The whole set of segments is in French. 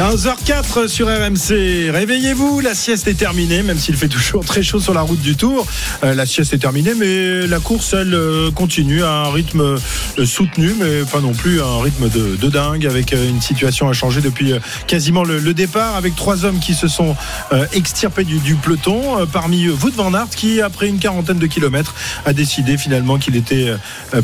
15h04 sur RMC. Réveillez-vous, la sieste est terminée, même s'il fait toujours très chaud sur la route du Tour. Euh, la sieste est terminée, mais la course, elle, euh, continue à un rythme euh, soutenu, mais pas non plus à un rythme de, dingue, avec une situation à changer depuis quasiment le, départ, avec trois hommes qui se sont extirpés du, peloton. Parmi eux, Wout van Aert, qui, après une quarantaine de kilomètres, a décidé finalement qu'il était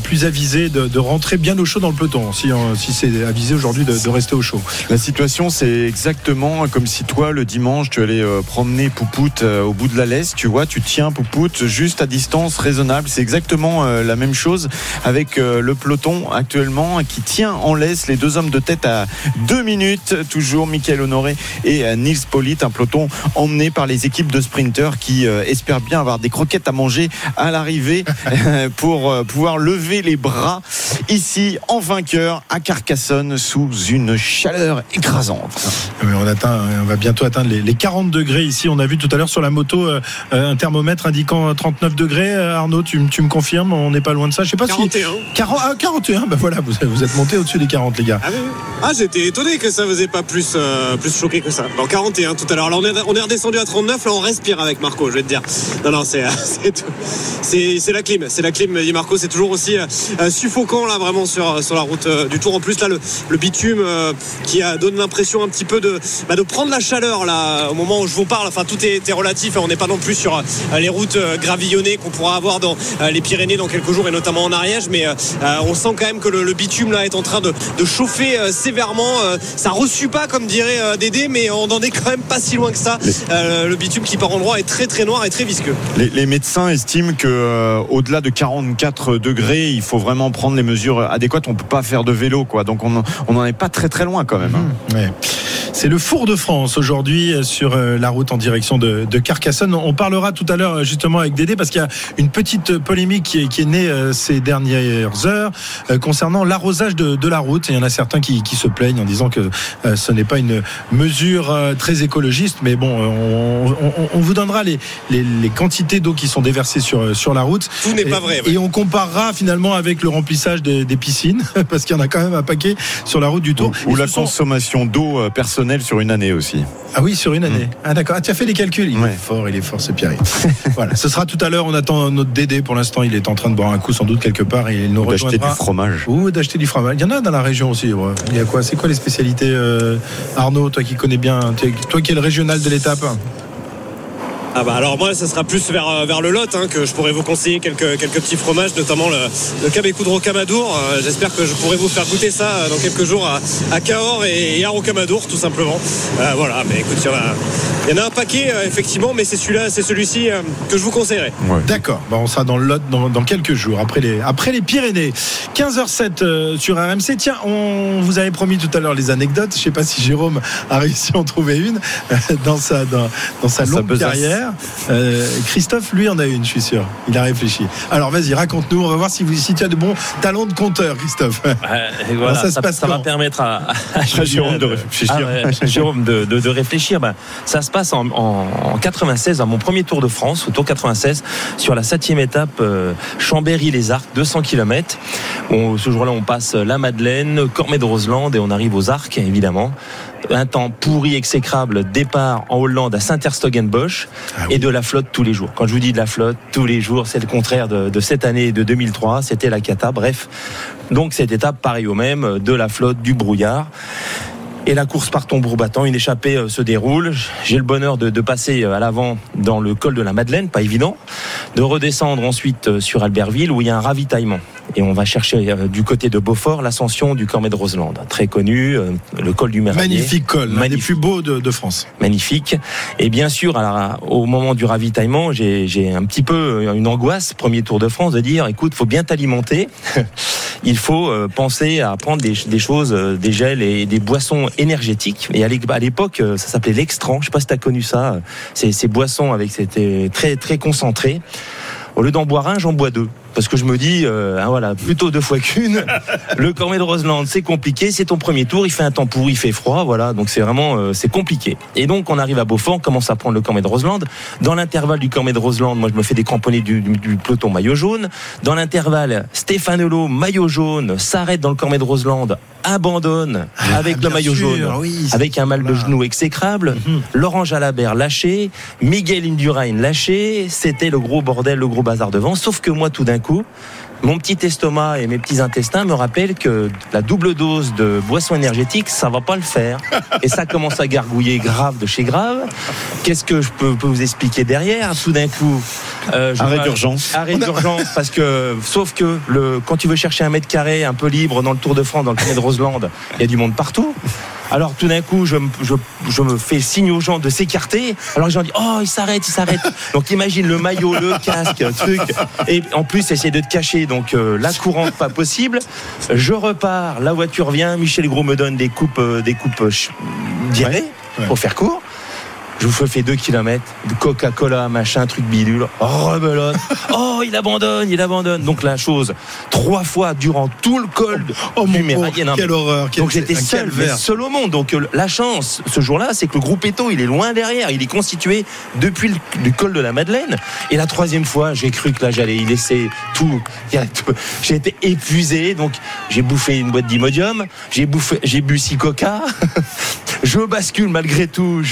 plus avisé de, rentrer bien au chaud dans le peloton, si, si c'est avisé aujourd'hui de, de rester au chaud. La situation, c'est exactement comme si toi, le dimanche, tu allais euh, promener Poupoute euh, au bout de la laisse. Tu vois, tu tiens Poupoute juste à distance raisonnable. C'est exactement euh, la même chose avec le peloton actuellement qui tient en laisse les deux hommes de tête à deux minutes. Toujours Michael Honoré et Nils Polit. Un peloton emmené par les équipes de sprinteurs qui espèrent bien avoir des croquettes à manger à l'arrivée pour pouvoir lever les bras ici en vainqueur à Carcassonne sous une chaleur écrasante. Oui, on, atteint, on va bientôt atteindre les, les 40 degrés ici. On a vu tout à l'heure sur la moto euh, euh, un thermomètre indiquant 39 degrés. Euh, Arnaud, tu, me confirmes On n'est pas loin de ça. Je sais pas 41. si 40, ah, 41. Ben voilà, vous, vous êtes monté au-dessus des 40, les gars. Ah, oui, ah j'étais étonné que ça faisait pas plus, euh, plus choqué que ça. En 41 tout à l'heure. Là on est, on est redescendu à 39, là on respire avec Marco, je vais te dire. Non, non, c'est, la clim. C'est la clim, dit Marco. C'est toujours aussi euh, suffocant là vraiment sur, sur la route euh, du Tour. En plus là le, le bitume euh, qui a, donne l'impression un petit peu de, bah, de prendre la chaleur là au moment où je vous parle. Enfin tout est, est relatif. On n'est pas non plus sur euh, les routes euh, gravillonnées qu'on pourra avoir dans euh, les Pyrénées dans quelques jours et notamment en Ariège. Mais on sent quand même que le, le bitume là est en train de, de chauffer euh, sévèrement. Euh, ça reçut pas comme dirait euh, Dédé, mais on n'en est quand même pas si loin que ça. Euh, le bitume qui par endroit est très très noir et très visqueux. Les, les médecins estiment que euh, au-delà de 44 degrés, il faut vraiment prendre les mesures adéquates. On peut pas faire de vélo, quoi. Donc on on n'en est pas très très loin quand même. hein. Ouais. C'est le Four de France aujourd'hui euh, sur euh, la route en direction de, de Carcassonne. On parlera tout à l'heure euh, justement avec Dédé parce qu'il y a une petite polémique qui est, qui est née ces dernières heures concernant l'arrosage de, de la route. Et il y en a certains qui, qui se plaignent en disant que ce n'est pas une mesure très écologiste, mais bon, on, on- on vous donnera les, les, les quantités d'eau qui sont déversées sur, sur la route. Tout n'est Et- pas vrai. ouais. Et on comparera finalement avec le remplissage des, des piscines, parce qu'il y en a quand même un paquet sur la route du Tour. Ou la sont- consommation d'eau euh, personnelle sur une année aussi. Ah oui, sur une année. Ah d'accord. Ah, tu as fait les calculs. Il Ouais. est fort, il est fort, ce Pierre. voilà. Ce sera tout à l'heure. On attend notre Dédé. Pour l'instant, il est en train de boire un coup, sans doute quelque part, et il nous Ou d'acheter du fromage. Ou d'acheter du fromage. Il y en a dans la région aussi. ouais. Il y a quoi? C'est quoi les spécialités, euh, Arnaud, toi qui connais bien, toi qui es le régional de l'étape? Ah bah alors moi ça sera plus vers, euh, vers le Lot hein, que je pourrais vous conseiller quelques, quelques petits fromages, notamment le, le Cabecou de Rocamadour. Euh, J'espère que je pourrai vous faire goûter ça euh, dans quelques jours à, à Cahors et, et à Rocamadour tout simplement. Euh, voilà, mais écoute, il y en a, il y en a un paquet effectivement, mais c'est celui-là, c'est celui-ci que je vous conseillerais. D'accord. Bon, on sera dans le Lot dans, dans quelques jours, après les, après les Pyrénées. 15h07 euh, sur RMC. Tiens, on vous avait promis tout à l'heure les anecdotes. Je sais pas si Jérôme a réussi à en trouver une dans sa, dans, dans sa longue besace. Euh, Christophe, lui, en a une, je suis sûr. Il a réfléchi. Alors, vas-y, raconte-nous. On va voir si, vous, si tu as de bons talents de conteur, Christophe. Voilà, Alors, ça va permettre à, à À Jérôme de réfléchir. Ouais, Jérôme de, de- de réfléchir. Ben, ça se passe en, en- en 96, à mon premier Tour de France, au Tour 96, sur la septième étape euh, Chambéry-les-Arcs, 200 km. On- ce jour-là, on passe la Madeleine, Cormet de Roseland et on arrive aux Arcs, évidemment. Un temps pourri, exécrable, départ en Hollande à Saint-Herstogenbosch Ah oui. et de la flotte tous les jours. Quand je vous dis de la flotte tous les jours, c'est le contraire de, de cette année de 2003. C'était la cata. Bref, donc cette étape, pareil au même, de la flotte, du brouillard. Et la course par tambour battant, une échappée euh, se déroule. J'ai le bonheur de, de passer euh, à l'avant dans le col de la Madeleine, pas évident, de redescendre ensuite euh, sur Albertville où il y a un ravitaillement. Et on va chercher euh, du côté de Beaufort l'ascension du Cormet de Roseland, très connu, euh, le col du Méradier. Magnifique col, l'un des plus beaux de, de France. magnifique. Et bien sûr, alors, au moment du ravitaillement, j'ai j'ai un petit peu euh, une angoisse, premier Tour de France, de dire, écoute, faut bien t'alimenter. Il faut penser à prendre des, des choses, des gels et des boissons énergétiques. Et à l'é- à l'époque, ça s'appelait l'extran. Je sais pas si tu as connu ça. Ces, ces boissons avec c'était très très concentré. Au lieu d'en boire un, j'en bois deux. Parce que je me dis, euh, hein, voilà, plutôt deux fois qu'une. le Cormet de Roseland, c'est compliqué, c'est ton premier tour, il fait un temps pourri, il fait froid, voilà, donc c'est vraiment, euh, c'est compliqué. Et donc on arrive à Beaufort, on commence à prendre le Cormet de Roseland. Dans l'intervalle du Cormet de Roseland, moi je me fais des cramponnés du, du- du peloton maillot jaune. Dans l'intervalle, Stéphane Hulot, maillot jaune, s'arrête dans le Cormet de Roseland, abandonne avec le maillot sûr, jaune, oui, avec un mal de genou exécrable. Laurent Jalabert lâché, Miguel Indurain lâché. C'était le gros bordel, le gros bazar devant. Sauf que moi, tout d'un coup, mon petit estomac et mes petits intestins me rappellent que la double dose de boisson énergétique, ça va pas le faire. Et ça commence à gargouiller grave de chez grave. Qu'est-ce que je peux, peux vous expliquer derrière Tout d'un coup, euh, je Arrêt d'urgence. Arrêt d'urgence parce que sauf que le quand tu veux chercher un mètre carré un peu libre dans le Tour de France, dans le Tour de Roseland, il y a du monde partout. Alors tout d'un coup, je, me- je, je me fais signe aux gens de s'écarter. Alors les gens disent oh il s'arrête, il s'arrête. Donc imagine le maillot, le casque, le truc. Et en plus essayer de te cacher. Donc euh, la courante pas possible. Je repars, la voiture vient. Michel Gros me donne des coupes, euh, des coupes euh, diarrhée Ouais. pour faire court. Je vous fais deux kilomètres de Coca-Cola, machin, truc bidule. Rebelote. Oh, il abandonne, il abandonne. Donc la chose, trois fois durant tout le col Oh du mon pauvre, Méridien. quelle horreur. quel- Donc j'étais seul, mais seul au monde. Donc euh, la chance, ce jour-là, c'est que le groupe Eto, il est loin derrière. Il est constitué depuis le du col de la Madeleine. Et la troisième fois, j'ai cru que là, j'allais y laisser tout. J'ai été épuisé. Donc j'ai bouffé une boîte d'Imodium. J'ai bouffé, j'ai bu six Coca. Je bascule malgré tout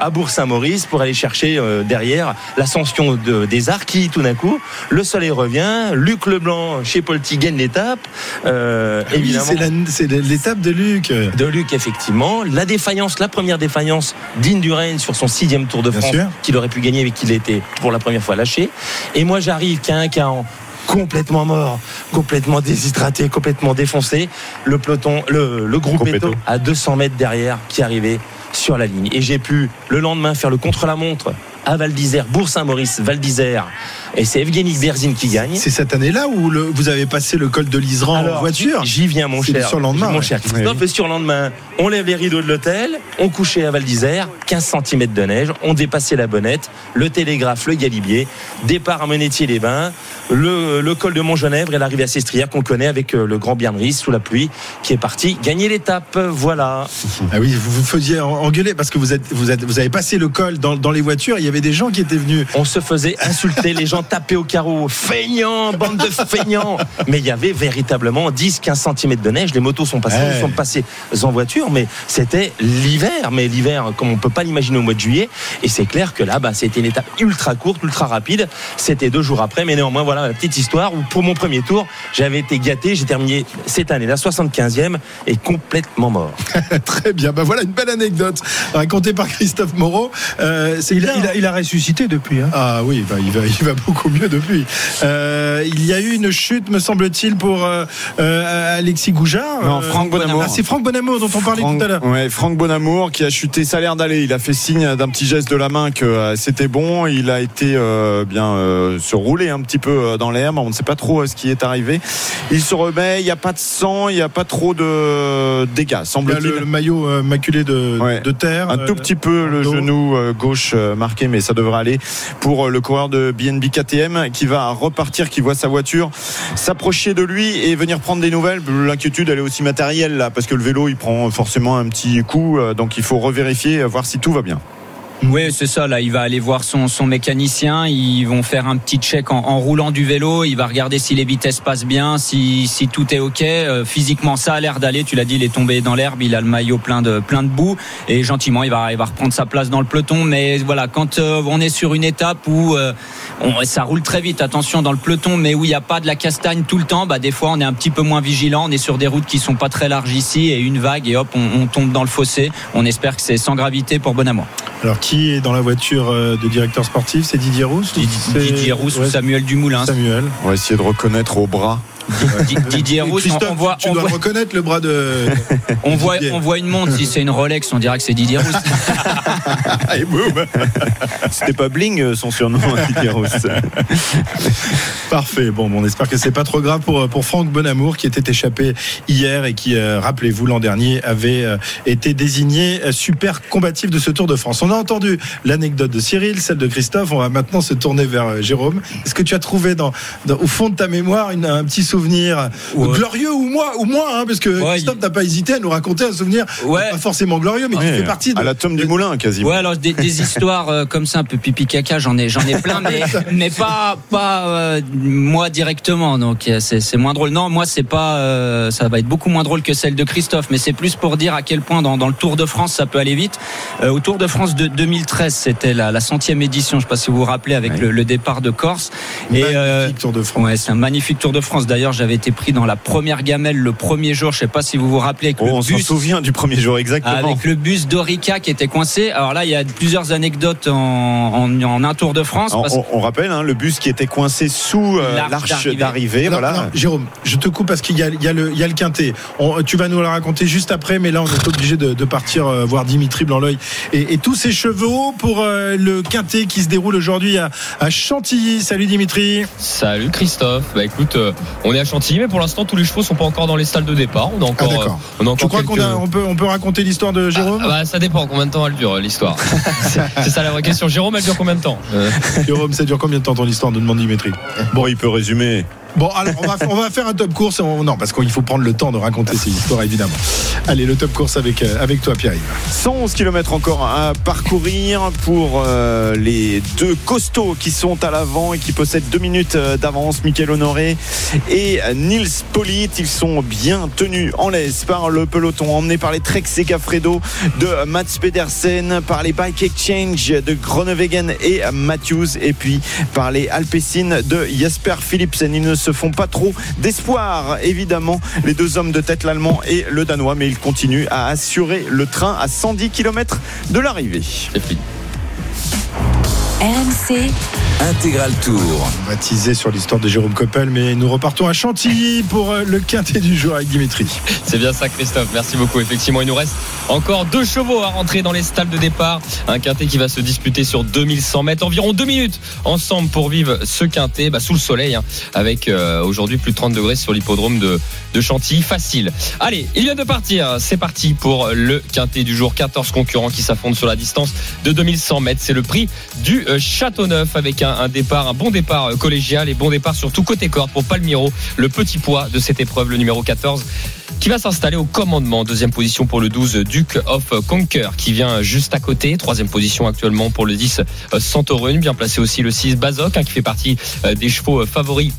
jusqu'à Bourg-Saint-Maurice pour aller chercher euh, derrière l'ascension de- des Arquis tout d'un coup. Le soleil revient. Luc Leblanc chez Polti gagne l'étape. Euh, Oui, évidemment. c'est l'étape de Luc. De Luc, effectivement. La défaillance, la première défaillance d'Indurain sur son sixième Tour de Bien France, qu'il aurait pu gagner mais qu'il était pour la première fois lâché. Et moi, j'arrive qu'à un an complètement mort, complètement déshydraté, complètement défoncé. Le peloton, le, le groupe Eto. à 200 mètres derrière qui arrivait sur la ligne. Et j'ai pu le lendemain faire le contre-la-montre à Val d'Isère, Bourg-Saint-Maurice, Val d'Isère. Et c'est Evgeny Berzin qui gagne. C'est cette année-là où le- vous avez passé le col de l'Iseran en voiture J'y viens, mon cher. surlendemain, Mon ouais. cher Christophe, Oui. le surlendemain, on lève les rideaux de l'hôtel, on couchait à Val d'Isère, 15 cm de neige, on dépassait la bonnette, le télégraphe, le galibier, départ à Monétier-les-Bains, le, le col de Montgenèvre et l'arrivée à Sestrière qu'on connaît avec euh, le grand Bernris sous la pluie qui est parti gagner l'étape. Voilà. Ah oui, vous vous faisiez en- engueuler parce que vous, êtes, vous, êtes, vous avez passé le col dans, dans les voitures. Il y avait des gens qui étaient venus. On se faisait insulter, les gens tapaient au carreau, feignants, bande de feignants. Mais il y avait véritablement 10-15 cm de neige. Les motos sont passées, sommes passés en voiture, mais c'était l'hiver. Mais l'hiver, comme on peut pas l'imaginer au mois de juillet. Et c'est clair que là, bah, c'était une étape ultra courte, ultra rapide. C'était deux jours après, mais néanmoins, voilà la petite histoire où pour mon premier tour, j'avais été gâté. J'ai terminé cette année, la 75e, et complètement mort. Très bien. Ben voilà une belle anecdote racontée par Christophe Moreau. Euh, Il a, il a- il a ressuscité depuis. hein. Ah oui, bah, il, va, il va beaucoup mieux depuis. Euh, il y a eu une chute, me semble-t-il, pour euh, euh, Alexis Goujard. Non, Franck Bonamour. Ah, c'est Franck Bonamour dont on parlait Franck, tout à l'heure. ouais, Franck Bonamour qui a chuté, ça a l'air d'aller. Il a fait signe d'un petit geste de la main que c'était bon. Il a été bien se rouler un petit peu dans l'herbe. On ne sait pas trop ce qui est arrivé. Il se remet. Il n'y a pas de sang. Il n'y a pas trop de dégâts, semble-t-il. le, le maillot maculé de, Ouais. de terre. Un tout petit peu le genou gauche marqué, mais ça devrait aller pour le coureur de BNB Qui va repartir, qui voit sa voiture s'approcher de lui et venir prendre des nouvelles. L'inquiétude, elle est aussi matérielle là, parce que le vélo, il prend forcément un petit coup, euh, donc il faut revérifier, euh, voir si tout va bien. Oui, c'est ça. Là, il va aller voir son, son mécanicien. Ils vont faire un petit check en, en roulant du vélo. Il va regarder si les vitesses passent bien, si, si tout est ok. Euh, physiquement, ça a l'air d'aller. Tu l'as dit, il est tombé dans l'herbe. Il a le maillot plein de plein de boue et gentiment, il va il va reprendre sa place dans le peloton. Mais voilà, quand euh, on est sur une étape où euh, on- ça roule très vite, attention dans le peloton, mais où il n'y a pas de la castagne tout le temps, bah des fois on est un petit peu moins vigilant. On est sur des routes qui sont pas très larges ici et une vague et hop, on, on tombe dans le fossé. On espère que c'est sans gravité pour Bonamour. Alors, est dans la voiture euh, de directeur sportif C'est Didier Rousse Didier Rousse ouais, ou Samuel Dumoulin. Samuel. On va essayer de reconnaître au bras. Di- Didier on, voit, tu on dois voit, reconnaître le bras de. on voit, Didier. on voit une montre. Si c'est une Rolex, on dirait que c'est Didier Rousse. Et boum. C'était pas Bling euh, son surnom, Didier Rousse. Parfait. Bon, bon, on espère que c'est pas trop grave pour, pour Franck Bonamour qui était échappé hier et qui, euh, rappelez-vous, l'an dernier avait euh, été désigné euh, super combatif de ce Tour de France. On a entendu l'anecdote de Cyril, celle de Christophe. On va maintenant se tourner vers euh, Jérôme. Est-ce que tu as trouvé dans, dans- au fond de ta mémoire une- un petit souvenir euh, Ouais. glorieux ou moins, ou moins hein, parce que Ouais, Christophe il- n'a pas hésité à nous raconter un souvenir Ouais. pas forcément glorieux, mais qui fait partie de. à la tome du moulin, quasiment. Ouais, alors des, des histoires euh, comme ça, un peu pipi caca, j'en ai, j'en ai plein, mais, mais pas, pas euh, moi directement. Donc euh, c'est, moins drôle. Non, moi c'est pas, euh, ça va être beaucoup moins drôle que celle de Christophe, mais c'est plus pour dire à quel point dans, dans le Tour de France ça peut aller vite. Euh, au Tour de France de 2013, c'était la, la centième édition. Je sais pas si vous vous rappelez avec Ouais. le, le départ de Corse. Et Magnifique euh, Tour de France. Ouais, c'est un magnifique Tour de France. D'ailleurs, j'avais été pris dans la première gamelle le premier jour. Je sais pas si vous vous rappelez avec Oh, le on s'en bus. souvient du premier jour, exactement. Avec le bus d'Orica qui était coincé. Alors là, il y a plusieurs anecdotes en, en, en un Tour de France. On, parce- on- on rappelle hein, le bus qui était coincé sous euh, L'arche d'arrivée. Voilà. non, Jérôme, je te coupe parce qu'il y a, y le, il y a le quintet. On- tu vas nous le raconter juste après, mais là, on est obligé de, de partir euh, voir Dimitri Blanc-L'œil et, et tous ses chevaux pour euh, le quintet qui se déroule aujourd'hui à, à Chantilly. Salut Dimitri. Salut Christophe. Bah écoute, euh, on est à Chantilly, mais pour l'instant tous les chevaux sont pas encore dans les stalles de départ. On a Ah, encore, euh, on a Tu crois qu'on quelques- a- on peut, on peut raconter l'histoire de Jérôme Ah, bah, ça dépend combien de temps elle dure l'histoire. c'est ça la vraie question. Jérôme, elle dure combien de temps Euh, Jérôme, ça dure combien de temps ton histoire nous demande Dimitri. Bon, il peut résumer. Bon, alors on va, faire un top course. On- non, parce qu'il faut prendre le temps de raconter ces histoires, évidemment. Allez, le top course avec, euh, avec toi, Pierre-Yves. 111 km encore à parcourir pour euh, les deux costauds qui sont à l'avant et qui possèdent deux minutes euh, d'avance, Michael Honoré et Nils Polite. Ils sont bien tenus en laisse par le peloton, emmenés par les Trek Segafredo de Mats Pedersen, par les Bike Exchange de Groenewegen et Matthews, et puis par les Alpecin de Jasper Philipsen. Ils ne se font pas trop d'espoir, évidemment, les deux hommes de tête, l'allemand et le danois, mais ils continuent à assurer le train à 110 km de l'arrivée. RMC, Intégral Tour. Teaser sur l'histoire de Jérôme Coppel, mais nous repartons à Chantilly pour euh, le quintet du jour avec Dimitri. C'est bien ça, Christophe. Merci beaucoup. Effectivement, il nous reste encore deux chevaux à rentrer dans les stalles de départ. Un quintet qui va se disputer sur 2100 mètres, environ deux minutes ensemble pour vivre ce quintet bah, sous le soleil, hein, avec euh, aujourd'hui plus de 30 degrés sur l'hippodrome de, de Chantilly. Facile. Allez, il vient de partir. C'est parti pour le quintet du jour. 14 concurrents qui s'affrontent sur la distance de 2100 mètres. C'est le prix du euh, Châteauneuf avec un, un départ, un bon départ euh, collégial et bon départ surtout côté corde pour Palmiro, le petit poids de cette épreuve, le numéro 14 qui va s'installer au commandement. Deuxième position pour le 12 Duke of Conquer qui vient juste à côté. Troisième position actuellement pour le 10 euh, Santorum. Bien placé aussi le 6 Bazoc hein, qui fait partie euh, des chevaux favoris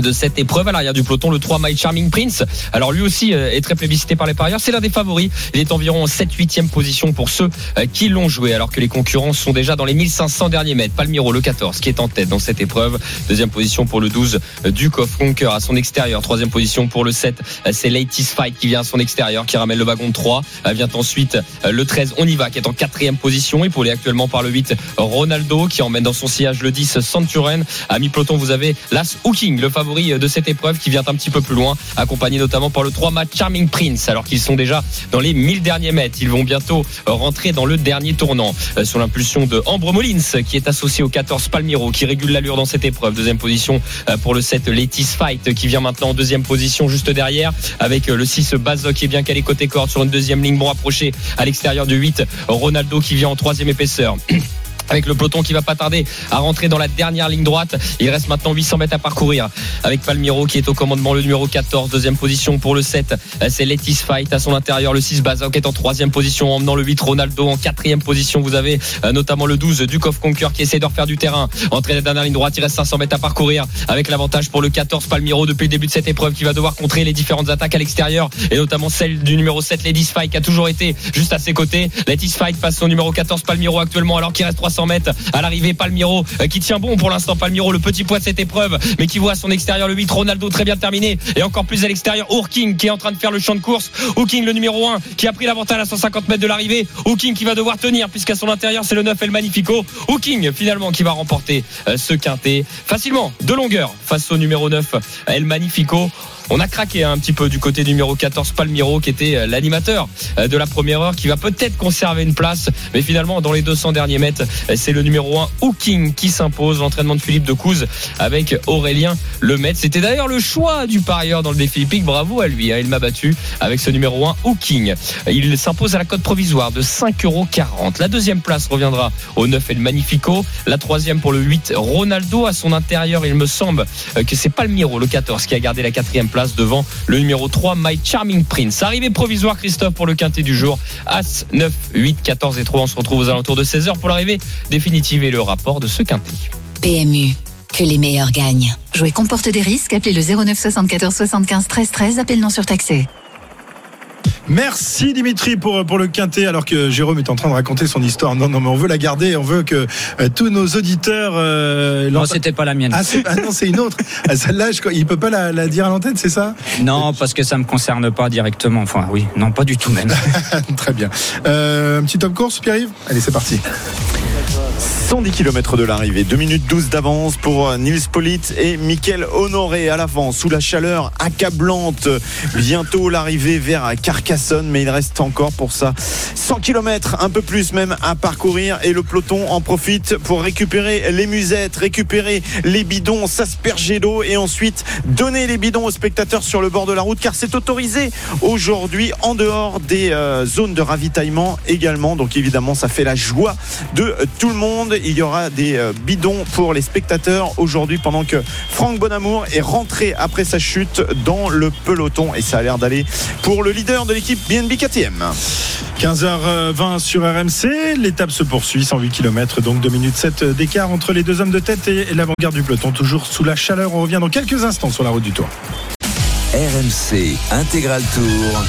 de cette épreuve à l'arrière du peloton le 3 My Charming Prince. Alors lui aussi euh, est très plébiscité par les parieurs. C'est l'un des favoris. Il est environ en 7 8 position pour ceux euh, qui l'ont joué. Alors que les concurrents sont déjà dans les 1500 derniers mètres. Palmiro le 14 qui est en tête dans cette épreuve. Deuxième position pour le 12 euh, Duke of Conquer à son extérieur. Troisième position pour le 7 euh, c'est Latest Fight qui vient à son extérieur qui ramène le wagon de 3 Euh, vient ensuite le 13 On y va qui est en quatrième position. Épaulé actuellement par le 8 Ronaldo qui emmène dans son sillage le 10 Santuren. À mi-peloton vous avez Las Hooking le favori de cette épreuve qui vient un petit peu plus loin accompagné notamment par le 3 match Charming Prince. Alors qu'ils sont déjà dans les 1000 derniers mètres ils vont bientôt euh, rentrer dans le dernier tournant. Euh, sous l'impulsion de Ambre Molins qui est associé au 14 Palmiro qui régule l'allure dans cette épreuve. Deuxième position euh, pour le 7 Letis Fight qui vient maintenant en deuxième position juste derrière avec euh, le 6 Bazoc qui est bien calé côté corde sur une deuxième ligne. Bon rapproché à l'extérieur du 8 Ronaldo qui vient en troisième épaisseur avec le peloton qui va pas tarder à rentrer dans la dernière ligne droite. Il reste maintenant 800 mètres à parcourir avec Palmiro qui est au commandement le numéro 14, deuxième position pour le 7. C'est Letis Fight à son intérieur, le 6 Bazoc est en troisième position, emmenant le 8 Ronaldo en quatrième position. Vous avez euh, notamment le 12 Dukoff Conquer qui essaie de refaire du terrain. Entrée la dernière ligne droite, il reste 500 mètres à parcourir avec l'avantage pour le 14 Palmiro depuis le début de cette épreuve qui va devoir contrer les différentes attaques à l'extérieur et notamment celle du numéro 7 Letis Fight qui a toujours été juste à ses côtés. Letis Fight passe au numéro 14 Palmiro actuellement alors qu'il reste 300 300 mètres à l'arrivée. Palmiro euh, qui tient bon pour l'instant. Palmiro, le petit poids de cette épreuve, mais qui voit à son extérieur le 8. Ronaldo très bien terminé et encore plus à l'extérieur. Hooking qui est en train de faire le champ de course. Hooking, le numéro 1, qui a pris l'avantage à 150 mètres de l'arrivée. Hooking qui va devoir tenir puisqu'à son intérieur c'est le 9 El Magnifico. Hooking finalement qui va remporter euh, ce quintet facilement de longueur face au numéro 9 El Magnifico. On a craqué un petit peu du côté numéro 14 Palmiro qui était euh, l'animateur euh, de la première heure qui va peut-être conserver une place. Mais finalement dans les 200 derniers mètres euh, c'est le numéro 1 Hooking qui s'impose. L'entraînement de Philippe de Couze avec Aurélien Lemaitre. C'était d'ailleurs le choix du parieur dans le défi hippique. Bravo à lui hein. il m'a battu avec ce numéro 1 Hooking. Il s'impose à la cote provisoire de 5,40€ la deuxième place reviendra au 9 et le Magnifico. La troisième pour le 8 Ronaldo. À son intérieur il me semble que c'est Palmiro le 14 qui a gardé la quatrième place devant le numéro 3 My Charming Prince. Arrivée provisoire Christophe pour le quintet du jour. As 9, 8, 14 et 3. On se retrouve aux alentours de 16h pour l'arrivée définitive et le rapport de ce quintet. PMU. Que les meilleurs gagnent. Jouer comporte des risques. Appelez le 09 74 75 13 13. Appel non surtaxé. Merci Dimitri pour, pour le quintet alors que Jérôme est en train de raconter son histoire. Non, non, mais on veut la garder. On veut que euh, tous nos auditeurs. Euh, Non, c'était pas la mienne. ah, ah non, c'est une autre. Ah, Celle-là, il peut pas la, la dire à l'antenne, c'est ça? Non, parce que ça me concerne pas directement. Enfin, oui, non, pas du tout même. Très bien. Euh, un petit top course, Pierre-Yves? Allez, c'est parti. 110 km de l'arrivée, 2 minutes 12 d'avance pour euh, Nils Polit et Mickaël Honoré à l'avant, sous la chaleur accablante. Bientôt l'arrivée vers Carcassonne, mais il reste encore pour ça 100 km, un peu plus même à parcourir. Et le peloton en profite pour récupérer les musettes, récupérer les bidons, s'asperger d'eau et ensuite donner les bidons aux spectateurs sur le bord de la route, car c'est autorisé aujourd'hui en dehors des euh, zones de ravitaillement également. Donc évidemment, ça fait la joie de tout le monde. Il y aura des euh, bidons pour les spectateurs aujourd'hui pendant que Franck Bonamour est rentré après sa chute dans le peloton et ça a l'air d'aller pour le leader de l'équipe BNB KTM. 15h20 sur RMC. L'étape se poursuit, 108 km, donc 2 minutes 7 d'écart entre les deux hommes de tête et l'avant-garde du peloton. Toujours sous la chaleur. On revient dans quelques instants sur la route du Tour. RMC Intégral Tour.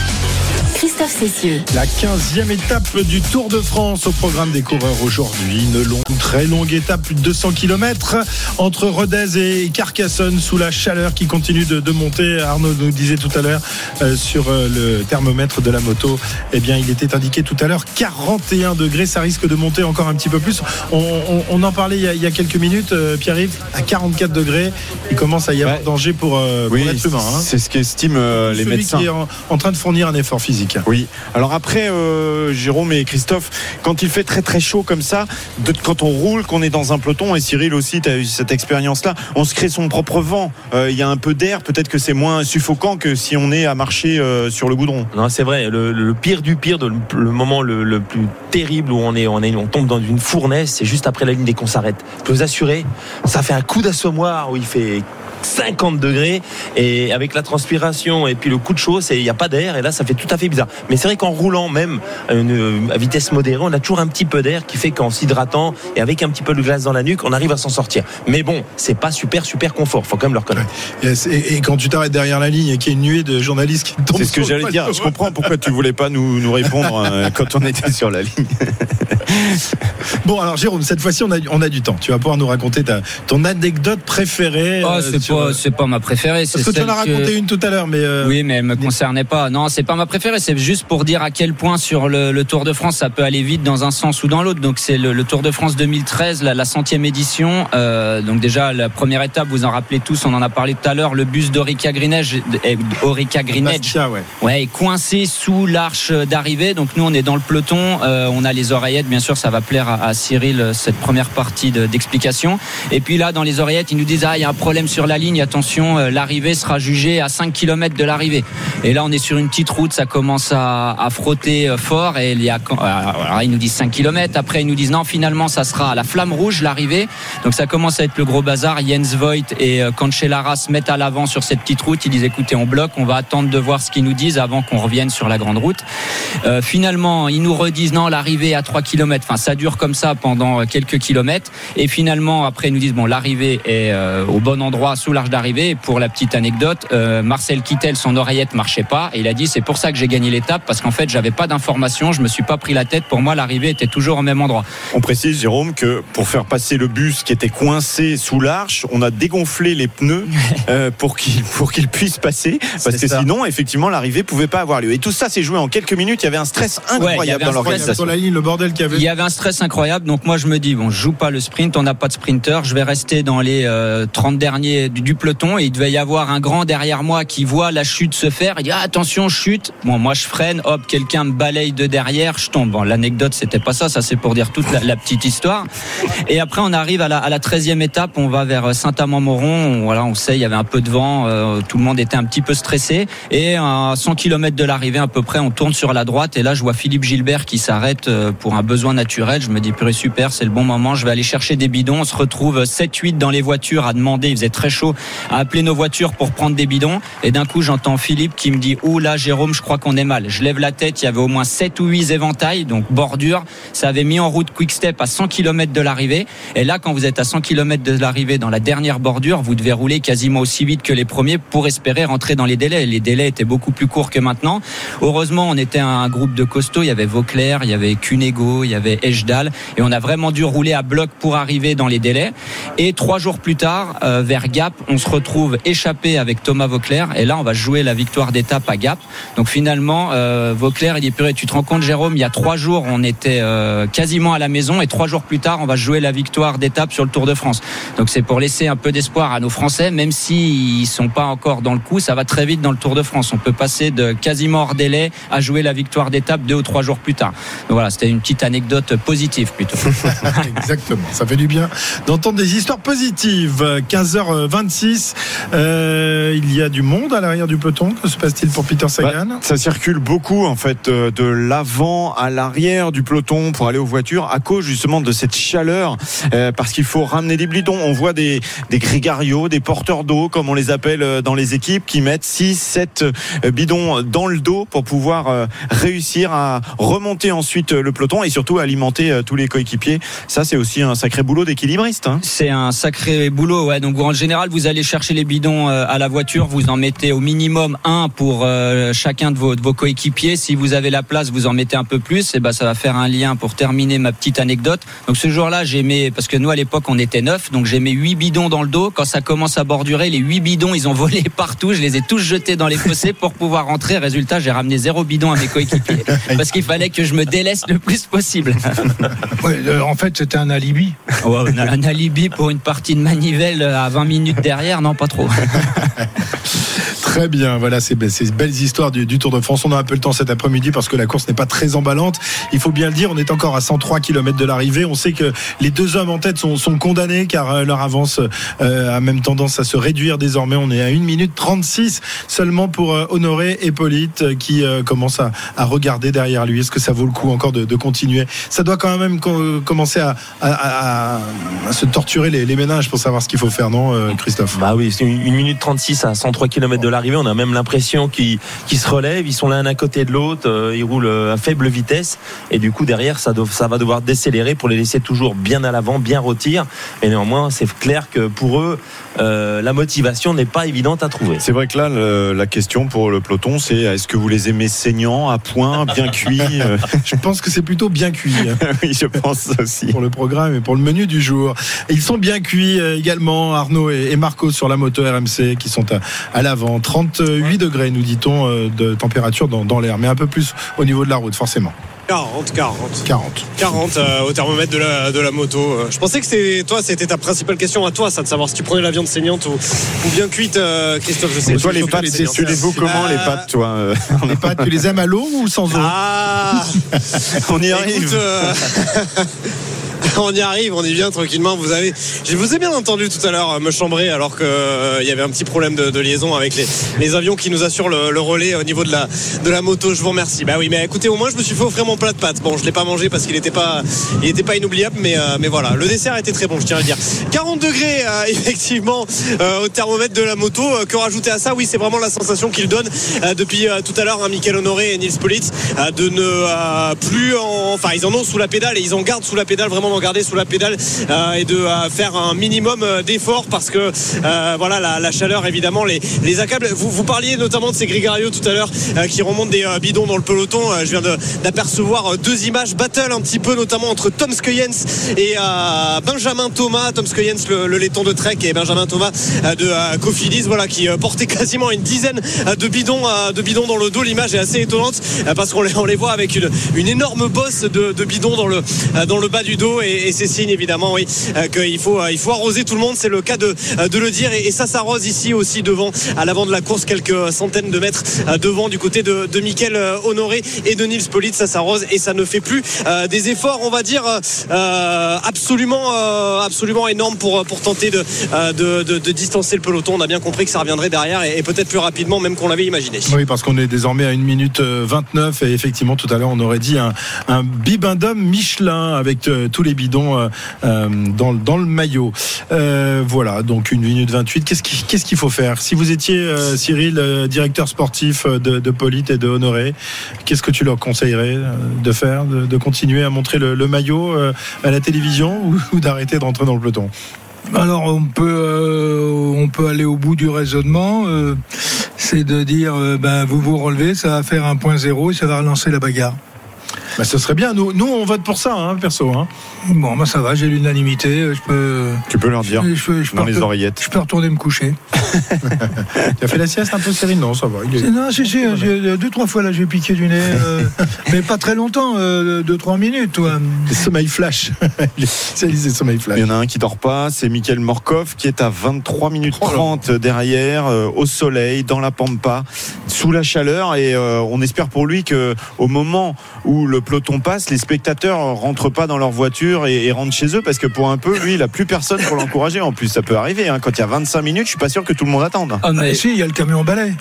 Christophe Cessieux. La 15e étape du Tour de France au programme des coureurs aujourd'hui. Une longue, très longue étape, plus de 200 km entre Rodez et Carcassonne sous la chaleur qui continue de, de monter. Arnaud nous disait tout à l'heure euh, sur euh, le thermomètre de la moto, eh bien, il était indiqué tout à l'heure 41 degrés. Ça risque de monter encore un petit peu plus. On, on- on en parlait il y a, il y a quelques minutes, euh, Pierre-Yves, à 44 degrés. Il commence à y avoir Ouais. danger pour, euh, pour l'être humain. hein. c'est ce qu'estiment euh, les Celui médecins. qui est en, en train de fournir un effort physique. Oui. Alors après, euh, Jérôme et Christophe, quand il fait très très chaud comme ça, de- quand on roule, qu'on est dans un peloton, et Cyril aussi, tu as eu cette expérience-là, on se crée son propre vent. Euh, Il y a un peu d'air, peut-être que c'est moins suffocant que si on est à marcher euh, sur le goudron. Non, c'est vrai. Le, le pire du pire, de, le moment le, le plus terrible où on est, on est, on tombe dans une fournaise, c'est juste après la ligne des qu'on s'arrête. Je peux vous assurer, ça fait un coup d'assommoir où il fait 50 degrés et avec la transpiration et puis le coup de chaud, c'est il n'y a pas d'air et là ça fait tout à fait bizarre. Mais c'est vrai qu'en roulant même à, une- à vitesse modérée, on a toujours un petit peu d'air qui fait qu'en s'hydratant et avec un petit peu de glace dans la nuque, on arrive à s'en sortir. Mais bon, c'est pas super super confort. Faut quand même le reconnaître. Yes. Et, et quand tu t'arrêtes derrière la ligne et qu'il y a une nuée de journalistes qui tombent C'est ce que j'allais dire. Je comprends pourquoi tu voulais pas nous, nous répondre euh, quand on était sur la ligne. Bon, alors Jérôme, cette fois-ci, on a, on a du temps. Tu vas pouvoir nous raconter ta, ton anecdote préférée. Oh, euh, pas, c'est pas ma préférée. Parce que tu en as celle que- raconté une tout à l'heure, mais. euh, Oui, mais elle me concernait pas. Non, c'est pas ma préférée. C'est juste pour dire à quel point sur le, le Tour de France, ça peut aller vite dans un sens ou dans l'autre. Donc c'est le, le Tour de France 2013, la, la centième édition. Euh, donc déjà la première étape, vous en rappelez tous, on en a parlé tout à l'heure. Le bus d'Orica Greenedge, Orica Greenedge ouais. Ouais, est coincé sous l'arche d'arrivée. Donc nous, on est dans le peloton. Euh, on a les oreillettes. Bien sûr, ça va plaire à, à Cyril euh, cette première partie de- d'explication. Et puis là, dans les oreillettes, ils nous disent ah, il y a un problème sur la ligne. Attention, euh, l'arrivée sera jugée à 5 km de l'arrivée. Et là, on est sur une petite route. Ça commence à, frotter euh, fort. Et il y a, quand- alors, ils nous disent 5 km. Après, ils nous disent non, finalement, ça sera à la flamme rouge l'arrivée. Donc ça commence à être le gros bazar. Jens Voigt et euh, Cancellara se mettent à l'avant sur cette petite route. Ils disent écoutez, on bloque. On va attendre de voir ce qu'ils nous disent avant qu'on revienne sur la grande route. Euh, finalement, ils nous redisent non, l'arrivée à 3 km. Enfin, ça dure comme ça pendant euh, quelques kilomètres. Et finalement, après, ils nous disent bon, l'arrivée est euh, au bon endroit sous large d'arrivée. Pour la petite anecdote, euh, Marcel Kittel, son oreillette marchait pas. Et il a dit c'est pour ça que j'ai gagné l'étape parce qu'en fait j'avais pas d'informations, je me suis pas pris la tête. Pour moi l'arrivée était toujours au même endroit. On précise, Jérôme, que pour faire passer le bus qui était coincé sous l'arche, on a dégonflé les pneus euh, pour qu'il pour qu'il puisse passer, parce que ça. sinon, effectivement, l'arrivée pouvait pas avoir lieu. Et tout ça s'est joué en quelques minutes. Il y avait un stress incroyable avait dans l'organisation. Sur la ligne, le bordel qu'il y avait. Il y avait un stress incroyable, donc moi je me dis bon, je joue pas le sprint, on n'a pas de sprinter, je vais rester dans les euh, 30 derniers du, peloton et il devait y avoir un grand derrière moi qui voit la chute se faire, il dit ah, attention chute. Moi je freine, hop quelqu'un me balaye de derrière, je tombe. Bon l'anecdote c'était pas ça, ça c'est pour dire toute la, petite histoire. Et après on arrive à la, à la 13e étape, on va vers Saint-Amand-Moron, voilà on sait il y avait un peu de vent, euh, tout le monde était un petit peu stressé. Et à 100 km de l'arrivée à peu près on tourne sur la droite. Et là je vois Philippe Gilbert qui s'arrête euh, pour un besoin naturel. Je me dis purée super, c'est le bon moment, je vais aller chercher des bidons. On se retrouve 7-8 dans les voitures à demander, il faisait très chaud, à appeler nos voitures pour prendre des bidons. Et d'un coup j'entends Philippe qui me dit Ouh là Jérôme, je crois qu'on est mal. Je lève la tête, il y avait au moins 7 ou 8 éventails, donc bordure. Ça avait mis en route Quick Step à 100 km de l'arrivée. Et là quand vous êtes à 100 km de l'arrivée dans la dernière bordure, vous devez rouler quasiment aussi vite que les premiers pour espérer rentrer dans les délais. Les délais étaient beaucoup plus courts que maintenant. Heureusement, on était un groupe de costauds. Il y avait Vauclair, il y avait Cunego, il y avait Ejdal. Et on a vraiment dû rouler à bloc pour arriver dans les délais. Et trois jours plus tard, euh, vers Gap, on se retrouve échappé avec Thomas Vauclair. Et là, on va jouer la victoire d'étape à Gap. Donc finalement, euh, Vauclair, il dit, purée, tu te rends compte, Jérôme, il y a trois jours, on était euh, quasiment à la maison. Et trois jours plus tard, on va jouer la victoire d'étape sur le Tour de France. Donc c'est pour laisser un peu d'espoir à nos Français, même s'ils sont pas encore dans le coup, ça va très vite dans le Tour de France. On peut passer de quasiment hors délai à jouer la victoire d'étape deux ou trois jours plus tard. Donc voilà, c'était une petite anecdote positive plutôt. Exactement, ça fait du bien d'entendre des histoires positives. 15h26, euh, il y a du monde à l'arrière du peloton. Que se passe-t-il pour Peter Sagan? Bah, ça circule beaucoup en fait euh, de l'avant à l'arrière du peloton pour aller aux voitures à cause justement de cette chaleur euh, parce qu'il faut ramener des bidons. On voit des, des grégarios, des porteurs d'eau comme on les appelle dans les équipes qui mettent 6, 7 euh, bidons dans le dos pour pouvoir euh, réussir à remonter ensuite le peloton et surtout alimenter tous les coéquipiers. Ça c'est aussi un sacré boulot d'équilibriste. Hein. C'est un sacré boulot, ouais. Donc en général, vous allez chercher les bidons euh, à la voiture, vous en mettez au minimum un pour euh, chacun de vos, de vos coéquipiers. Si vous avez la place, vous en mettez un peu plus. Et ben ça va faire un lien pour terminer ma petite anecdote. Donc ce jour-là, j'ai mis parce que nous à l'époque on était neuf, donc j'ai mis huit bidons dans le dos. Quand ça commence à bordurer, les huit bidons, ils ont volé partout. Je les ai tous jetés dans les fossés pour pouvoir rentrer. Résultat, j'ai ramené zéro bidon à mes coéquipiers parce qu'il fallait que je me délaisse le plus possible. Ouais, euh, En fait, c'était un alibi. un alibi pour une partie de manivelle à 20 minutes derrière, non pas trop. Très bien, voilà ces, ces belles histoires du, Tour de France. On a un peu le temps cet après-midi parce que la course n'est pas très emballante. Il faut bien le dire, on est encore à 103 km de l'arrivée. On sait que les deux hommes en tête sont, condamnés car euh, leur avance euh, a même tendance à se réduire désormais. On est à 1 minute 36 seulement pour euh, Honoré Hippolyte euh, qui commence à, regarder derrière lui. Est-ce que ça vaut le coup encore de, continuer? Ça doit quand même co- commencer à, se torturer les, les ménages pour savoir ce qu'il faut faire, non, euh, Christophe Bah oui, c'est une, minute 36 à 103 km de l'arrivée. On a même l'impression qu'ils se relèvent. Ils sont l'un à côté de l'autre. euh, Ils roulent euh, à faible vitesse. Et du coup, derrière, ça, doit- ça va devoir décélérer pour les laisser toujours bien à l'avant, bien rôtir. Et néanmoins, c'est clair que pour eux, euh, la motivation n'est pas évidente à trouver. C'est vrai que là, le- la question pour le peloton, c'est est-ce que vous les aimez saignants, à point, bien cuits Je pense que c'est plutôt bien cuit. hein. Oui, je pense aussi. pour le programme et pour le menu du jour. Ils sont bien cuits également, Arnaud et et Marco sur la moto RMC qui sont à, à l'avant. 38 degrés, nous dit-on, euh, de température dans, dans l'air, mais un peu plus au niveau de la route, forcément. 40, 40. 40. 40 euh, au thermomètre de la, de la moto. Euh, Je pensais que c'était toi, c'était ta principale question à toi, ça de savoir si tu prenais la viande saignante ou, ou bien cuite, euh, Christophe. Je sais Et toi, tu les pâtes, tu les vaux comment, les pâtes, toi euh, Les pâtes, tu les aimes à l'eau ou sans eau? Ah On y Écoute, arrive. euh, on y arrive, on y vient tranquillement. Vous avez, je vous ai bien entendu tout à l'heure euh, me chambrer alors qu'il y avait un petit problème de, de liaison avec les, les avions qui nous assurent le, le relais au niveau de la, de la moto. Je vous remercie. Bah oui, mais écoutez, au moins je me suis fait offrir mon plat de pâtes. Bon, je l'ai pas mangé parce qu'il n'était pas, il était pas inoubliable, mais, euh, mais voilà, le dessert était très bon, je tiens à le dire. 40 degrés euh, effectivement euh, au thermomètre de la moto. Euh, que rajouter à ça? Oui, c'est vraiment la sensation qu'il donne euh, depuis euh, tout à l'heure, hein, Michael Honoré et Nils Politz, euh, de ne euh, plus, en... enfin, ils en ont sous la pédale et ils en gardent sous la pédale vraiment dans regarder sous la pédale et de faire un minimum d'effort parce que voilà la, chaleur évidemment les, les accable. Vous, vous parliez notamment de ces Grigario tout à l'heure qui remontent des bidons dans le peloton. je viens d'apercevoir deux images battle un petit peu notamment entre Tom Skuyens et Benjamin Thomas. Tom Skuyens le, laiton de Trek et Benjamin Thomas de Cofidis voilà qui portait quasiment une dizaine de bidons de bidons dans le dos. L'image est assez étonnante parce qu'on les, on les voit avec une, une énorme bosse de, de bidons dans le, dans le bas du dos et, c'est signe évidemment oui qu'il faut, il faut arroser tout le monde. C'est le cas de, de le dire et, ça s'arrose ici aussi devant à l'avant de la course quelques centaines de mètres devant du côté de, de Honoré et de Nils Polit. Ça s'arrose et ça ne fait plus des efforts, on va dire, absolument, absolument énormes pour, pour tenter de, de, de, distancer le peloton. On a bien compris que ça reviendrait derrière et, et peut-être plus rapidement même qu'on l'avait imaginé. Oui, parce qu'on est désormais à une minute 29 et effectivement tout à l'heure on aurait dit un, un bibendum Michelin avec euh, tous les bidons euh, euh, dans, le maillot. voilà, donc une minute 28. Qu'est-ce qu'il faut faire Si vous étiez Cyril, directeur sportif de, de Polite et de Honoré, qu'est-ce que tu leur conseillerais de faire de, continuer à montrer le, maillot à la télévision ou, d'arrêter de rentrer dans le peloton? Alors on peut on peut aller au bout du raisonnement, c'est de dire ben vous vous relevez, ça va faire un point zéro et ça va relancer la bagarre. Bah, ce serait bien. Nous, nous, on vote pour ça, hein, perso. Hein. Bon, bah, ça va, j'ai l'unanimité. Je peux. Tu peux leur dire. Je, dans les oreillettes. Je peux retourner me coucher. tu as fait la sieste un peu, Cyril? Non, ça va. Non, si, si, deux, trois fois là, j'ai piqué du nez. Euh, mais pas très longtemps, euh, deux, trois minutes, toi. sommeil flash. c'est sommeil flash. Il y en a un qui dort pas, c'est Michael Morkov qui est à 23 minutes 30 derrière, euh, au soleil, dans la pampa, sous la chaleur. Et on espère pour lui que au moment où le peloton passe, les spectateurs rentrent pas dans leur voiture et, rentrent chez eux parce que pour un peu, lui, il a plus personne pour l'encourager. En plus, ça peut arriver. Hein. Quand il y a 25 minutes, je suis pas sûr que tout le monde attende. Ah, mais si, il y a le camion balai.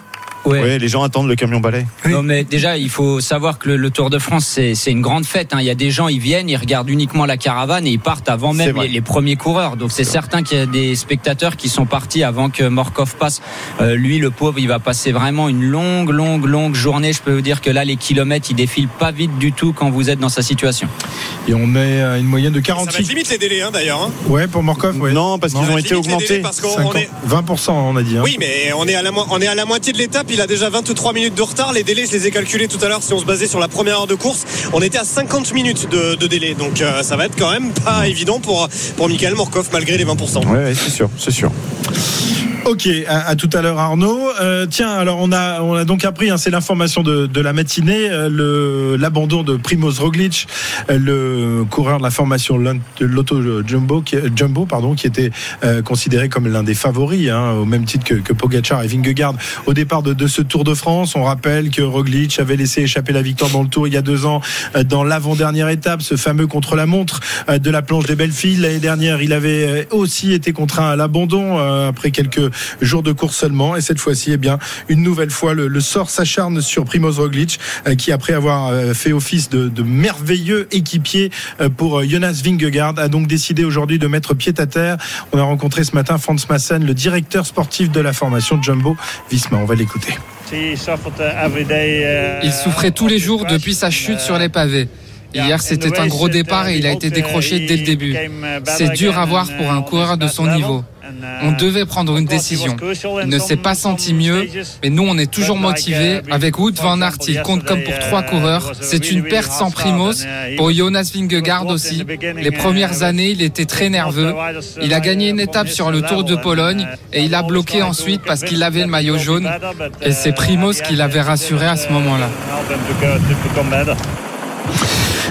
Ouais. les gens attendent le camion balai. Non, mais déjà, il faut savoir que le, Tour de France, c'est une grande fête. Hein. Il y a des gens, ils viennent, ils regardent uniquement la caravane et ils partent avant même les, premiers coureurs. Donc c'est certain qu'il y a des spectateurs qui sont partis avant que Morkov passe. Euh, lui, le pauvre, il va passer vraiment une longue, longue, longue journée. Je peux vous dire que là, les kilomètres, ils défilent pas vite du tout quand vous êtes dans sa situation. Et on met une moyenne de 46. Ça va être limite les délais, hein, d'ailleurs. Hein. Ouais, pour Morkov. Ouais. Non, parce qu'ils ont été augmentés. 20%, on a dit. Hein. Oui, mais on est à la, on est à la moitié de l'étape. Il a déjà 23 minutes de retard. Les délais, je les ai calculés tout à l'heure. Si on se basait sur la première heure de course, on était à 50 minutes de, délai. Donc euh, ça va être quand même pas évident pour, pour Michael Morkov malgré les 20%. Oui, c'est sûr, c'est sûr. Ok, à, tout à l'heure Arnaud. Euh, tiens, alors on a on a donc appris, hein, c'est l'information de, de, la matinée, euh, le l'abandon de Primoz Roglic, euh, le coureur de la formation de l'auto Jumbo, qui, Jumbo pardon, qui était considéré comme l'un des favoris, hein, au même titre que, que Pogacar et Vingegaard au départ de, de, ce Tour de France. On rappelle que Roglic avait laissé échapper la victoire dans le Tour il y a deux ans, dans l'avant-dernière étape, ce fameux contre-la-montre de la planche des belles filles. L'année dernière, il avait aussi été contraint à l'abandon après quelques jours de course seulement. Et cette fois-ci, eh bien, une nouvelle fois, le, sort s'acharne sur Primoz Roglic, euh, qui après avoir euh, fait office de, merveilleux équipier euh, pour Jonas Vingegaard, a donc décidé aujourd'hui de mettre pied à terre. On a rencontré ce matin Franz Massen, le directeur sportif de la formation Jumbo Visma. On va l'écouter. Il souffrait tous les jours depuis sa chute sur les pavés. Hier, c'était un gros départ et il a été décroché dès le début. C'est dur à voir pour un coureur de son niveau. On devait prendre une décision. Il ne s'est pas senti mieux, mais nous, on est toujours motivés. Avec Wood Van Aert, il compte comme pour trois coureurs. C'est une perte sans Primos. Pour Jonas Vingegaard aussi. Les premières années, il était très nerveux. Il a gagné une étape sur le Tour de Pologne et il a bloqué ensuite parce qu'il avait le maillot jaune. Et c'est Primos qui l'avait rassuré à ce moment-là.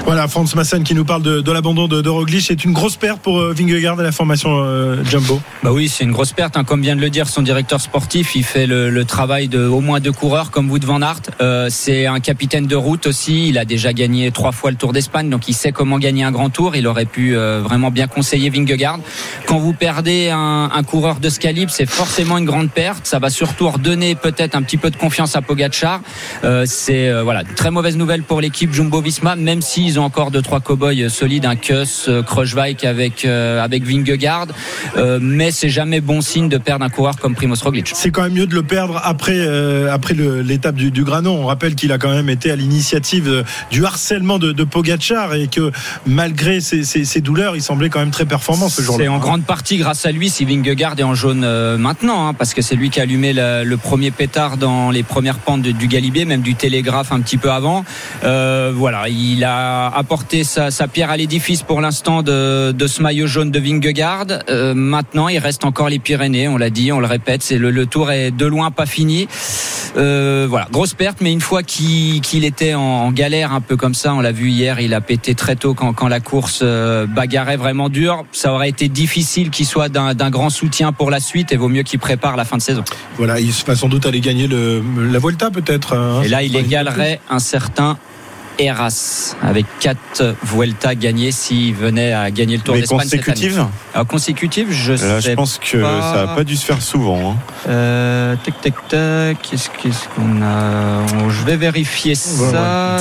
Voilà, Franz Masson qui nous parle de, l'abandon de, de Roglic. C'est une grosse perte pour euh, Vingegaard et la formation euh, Jumbo. Bah oui, c'est une grosse perte. Hein. Comme vient de le dire son directeur sportif, il fait le, travail de au moins deux coureurs comme Wout van Aert. Euh, c'est un capitaine de route aussi. Il a déjà gagné trois fois le Tour d'Espagne, donc il sait comment gagner un grand tour. Il aurait pu vraiment bien conseiller Vingegaard. Quand vous perdez un, coureur de ce calibre, c'est forcément une grande perte. Ça va surtout redonner peut-être un petit peu de confiance à Pogacar. c'est voilà, très mauvaise nouvelle pour l'équipe Jumbo-Visma, même s'ils ils ont encore deux trois cow-boys solides, un Kuss, euh, Kruijswijk avec euh, avec Vingegaard, euh, mais c'est jamais bon signe de perdre un coureur comme Primoz Roglic. C'est quand même mieux de le perdre après euh, après l'étape du, du Granon. On rappelle qu'il a quand même été à l'initiative euh, du harcèlement de, de Pogacar et que malgré ses, ses- ses douleurs, il semblait quand même très performant ce jour-là. C'est en grande partie grâce à lui si Vingegaard est en jaune euh, maintenant, hein, parce que c'est lui qui a allumé la- le premier pétard dans les premières pentes de- du Galibier, même du Télégraphe un petit peu avant. Euh, voilà, il a apporté sa, sa pierre à l'édifice pour l'instant de, de ce maillot jaune de Vingegaard. Euh, maintenant, il reste encore les Pyrénées, on l'a dit, on le répète, c'est le, le tour est de loin pas fini. Euh, voilà, grosse perte, mais une fois qu'il était en, en galère un peu comme ça, on l'a vu hier, il a pété très tôt quand, quand la course euh, bagarrait vraiment dur. Ça aurait été difficile qu'il soit d'un grand soutien pour la suite et vaut mieux qu'il prépare la fin de saison. Voilà, il va sans doute aller gagner le, la Vuelta peut-être. hein. Et là, il égalerait un certain Eras avec quatre Vuelta gagnées s'il venait à gagner le Tour d'Espagne cette année. consécutives Alors, consécutive, je Là, sais je pense que pas. ça n'a pas dû se faire souvent. hein. Euh, tac, tac, tac. Qu'est-ce qu'on a? Oh, Je vais vérifier ça.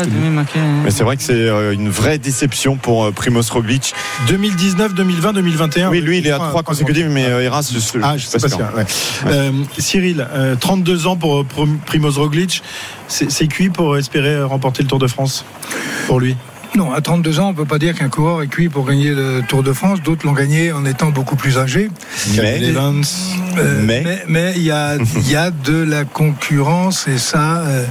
Mais c'est vrai que c'est euh, une vraie déception pour euh, Primoz Roglic. 2019, 2020, 2021. Oui, lui, il est à Pas- trois pas consécutives, mais euh, Eras, Ah, je sais pas pas sûr. sûr. ouais. Euh, Cyril, euh, 32 ans pour, pour Primoz Roglic, c'est cuit pour espérer remporter le Tour de France pour lui? Non, à 32 ans, on peut pas dire qu'un coureur est cuit pour gagner le Tour de France. D'autres l'ont gagné en étant beaucoup plus âgés. Euh, Mais- mais mais il y a y a de la concurrence et ça euh,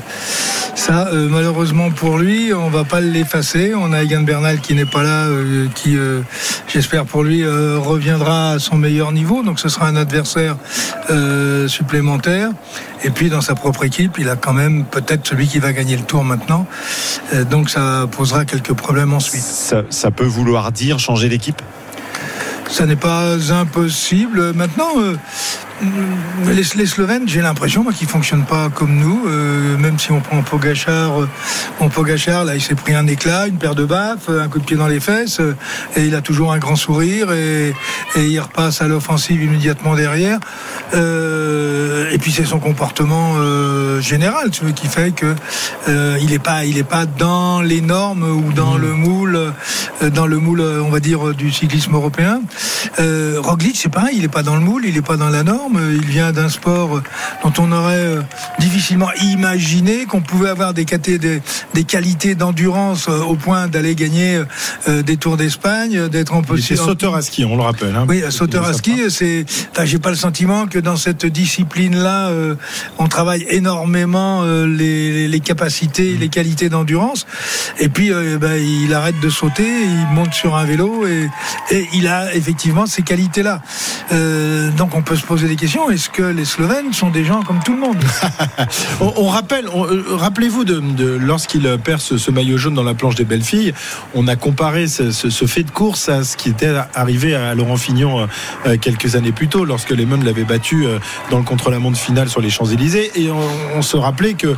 ça euh, malheureusement pour lui on va pas l'effacer. On a Egan Bernal qui n'est pas là qui j'espère pour lui reviendra à son meilleur niveau. Donc ce sera un adversaire supplémentaire. Et puis dans sa propre équipe il a quand même peut-être celui qui va gagner le tour maintenant. Donc ça posera quelques problèmes ensuite Ça, ça peut vouloir dire changer d'équipe ça n'est pas impossible. Maintenant, euh, les, les Slovènes, j'ai l'impression qu'ils fonctionnent pas comme nous. Euh, même si on prend Pogachar, euh, bon, Pogachar, là, il s'est pris un éclat, une paire de baffes, un coup de pied dans les fesses, euh, et il a toujours un grand sourire, et, et il repasse à l'offensive immédiatement derrière. Euh, et puis c'est son comportement euh, général, tu vois, qui fait que euh, il est pas, il est pas dans les normes ou dans le moule, euh, dans le moule, euh, on va dire, du cyclisme européen. Euh, Roglic, c'est pareil, il est pas dans le moule, il est pas dans la norme. Il vient d'un sport euh, dont on aurait euh, difficilement imaginé qu'on pouvait avoir des, caté- des, des qualités d'endurance euh, au point d'aller gagner des Tours d'Espagne, d'être en position. sauteur à ski, on le rappelle. hein. Oui, sauteur à ski, c'est. Enfin, j'ai pas le sentiment que dans cette discipline-là, euh, on travaille énormément euh, les, capacités, les qualités d'endurance. Et puis, euh, ben, il arrête de sauter, il monte sur un vélo et, et il a effectivement ces qualités-là. Euh, donc, on peut se poser des questions. Est-ce que les Slovènes sont des gens comme tout le monde? On, rappelle, euh, rappelez-vous de, de- lorsqu'il perd ce, maillot jaune dans la planche des belles filles, on a comparé ce, fait de course à ce qui était arrivé à Laurent Fignon euh, quelques années plus tôt, lorsque les Mêmes l'avaient battu dans le contre-la-montre final sur les Champs-Élysées. Et on, se rappelait que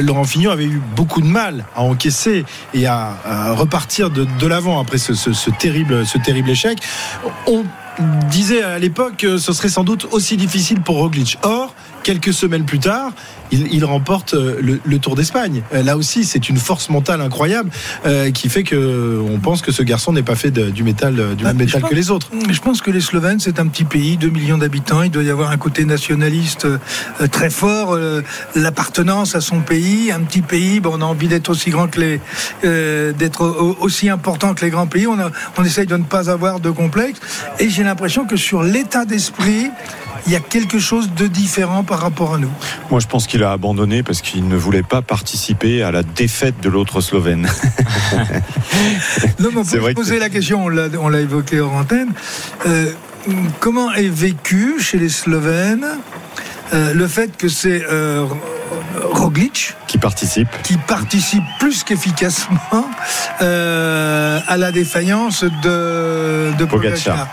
Laurent Fignon avait eu beaucoup de mal à encaisser et à, repartir de, l'avant après ce, terrible, ce terrible échec. Disait à l'époque que ce serait sans doute aussi difficile pour Roglic. Or, quelques semaines plus tard, il, il remporte euh, le, le Tour d'Espagne. Euh, Là aussi, c'est une force mentale incroyable euh, qui fait que on pense que ce garçon n'est pas fait de- du métal, du Ah, même métal que les autres. Je pense que les Slovènes, c'est un petit pays, 2 millions d'habitants. Il doit y avoir un côté nationaliste euh, très fort, euh, l'appartenance à son pays. Un petit pays, bon, on a envie d'être aussi grand que les, d'être au- aussi important que les grands pays. On, a, on essaye de ne pas avoir de complexe. Et j'ai l'impression que sur l'état d'esprit, il y a quelque chose de différent par rapport à nous. Moi, je pense qu'il a abandonné parce qu'il ne voulait pas participer à la défaite de l'autre Slovène. Non, mais on C'est peut vrai se que poser la question, on l'a, on l'a évoqué hors antenne. Euh, comment est vécu chez les Slovènes euh, le fait que c'est euh, Roglic qui participe. qui participe plus qu'efficacement euh, à la défaillance de, de Pogacar.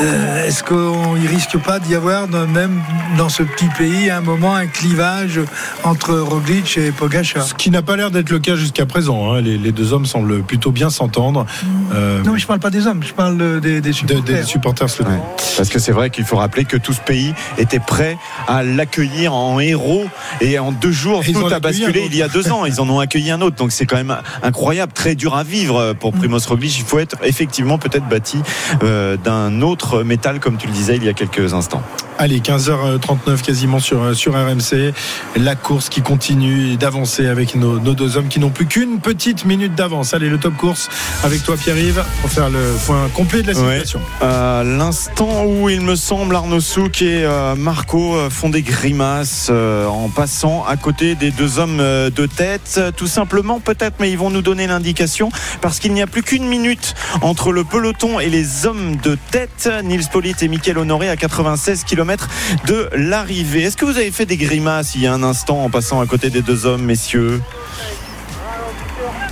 Euh, Est-ce qu'il ne risque pas d'y avoir, dans- même dans ce petit pays, à un moment un clivage entre Roglic et Pogacar? Ce qui n'a pas l'air d'être le cas jusqu'à présent. hein. Les, les deux hommes semblent plutôt bien s'entendre. Euh, Non, mais je parle pas des hommes, je parle des, des de- supporters. des supporters slovènes. Ouais. Parce que c'est vrai qu'il faut rappeler que tout ce pays était prêt à l'accueillir en héros et en deux jours Ils ont tout a basculé il y a deux ans. Ils en ont accueilli un autre. Donc c'est quand même incroyable, très dur à vivre pour Primoz Roglic. Il faut être effectivement peut-être bâti euh, d'un autre métal, comme tu le disais il y a quelques instants. Allez, 15h39 quasiment sur, sur RMC. La course qui continue d'avancer avec nos, nos, deux hommes qui n'ont plus qu'une petite minute d'avance. Allez, le top course avec toi, Pierre-Yves, pour faire le point complet de la situation. Ouais. Euh, L'instant où il me semble Arnaud Souk et euh, Marco font des grimaces euh, en passant à côté des deux hommes de tête. Tout simplement, peut-être, mais ils vont nous donner l'indication parce qu'il n'y a plus qu'une minute entre le peloton et les hommes de tête. Nils Polit et Mickaël Honoré à 96 km de l'arrivée. Est-ce que vous avez fait des grimaces il y a un instant en passant à côté des deux hommes, messieurs?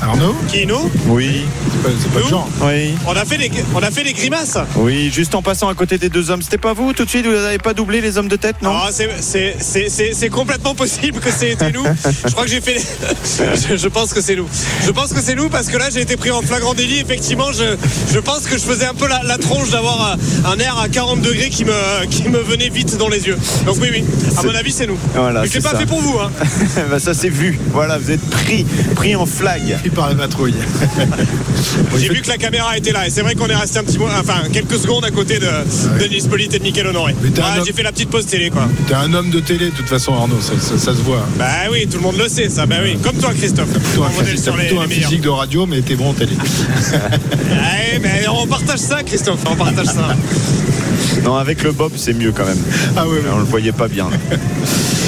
Arnaud Qui nous Oui. C'est pas, c'est pas le genre. Oui. On a fait les, on a fait grimaces. Oui, juste en passant à côté des deux hommes. C'était pas vous tout de suite Vous n'avez pas doublé les hommes de tête, non Ah, c'est- c'est- c'est c'est- c'est complètement possible que c'était nous. Je crois que j'ai fait. les- je, je pense que c'est nous. Je pense que c'est nous parce que là j'ai été pris en flagrant délit. Effectivement, je, je pense que je faisais un peu la, la tronche d'avoir un, air à 40 degrés qui me, qui me venait vite dans les yeux. Donc oui, oui. À C'est- mon avis, c'est nous. Voilà, Mais c'est pas ça. fait pour vous. Hein. bah, Ça s'est vu. Voilà, vous êtes pris, pris en flag. Par la patrouille. J'ai vu que la caméra était là et c'est vrai qu'on est resté un petit moment, enfin quelques secondes à côté de, de Nice Polit et de Mickaël Honoré. Ah, homme- j'ai fait la petite pause télé quoi. T'es un homme de télé, de toute façon, Arnaud, ça, ça- ça se voit. Bah oui, tout le monde le sait ça. Bah oui, comme toi Christophe. Un, modèle sur les, plutôt les un meilleurs. physique de radio, mais t'es bon en télé. Ouais, mais on partage ça Christophe, on partage ça. Non, avec le Bob, c'est mieux quand même. Ah oui, oui. On le voyait pas bien.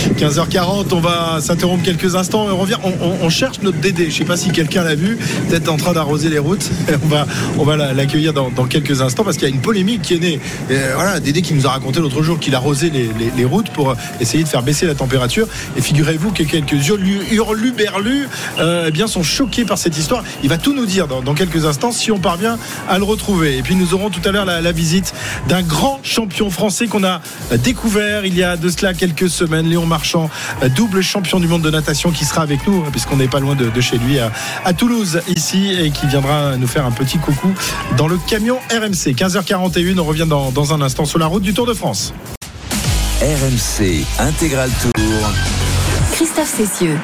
là. 15h40, on va s'interrompre quelques instants et on revient. On, cherche notre Dédé. Je sais pas si quelqu'un l'a vu, peut-être en train d'arroser les routes. On va, on va la- l'accueillir dans, quelques instants parce qu'il y a une polémique qui est née. Et voilà, Dédé qui nous a raconté l'autre jour qu'il arrosait les, les- routes pour essayer de faire baisser la température. Et figurez-vous que quelques hurlu- hurluberlus euh, eh bien, sont choqués par cette histoire. Il va tout nous dire dans, quelques instants si on parvient à le retrouver. Et puis nous aurons tout à l'heure la, la visite d'un grand champion français qu'on a découvert il y a de cela quelques semaines, Léon Marchand, double champion du monde de natation qui sera avec nous, puisqu'on n'est pas loin de, de chez lui à, à Toulouse ici, et qui viendra nous faire un petit coucou dans le camion RMC. 15h41, on revient dans, dans un instant sur la route du Tour de France. RMC Intégral Tour. Christophe Cessieux.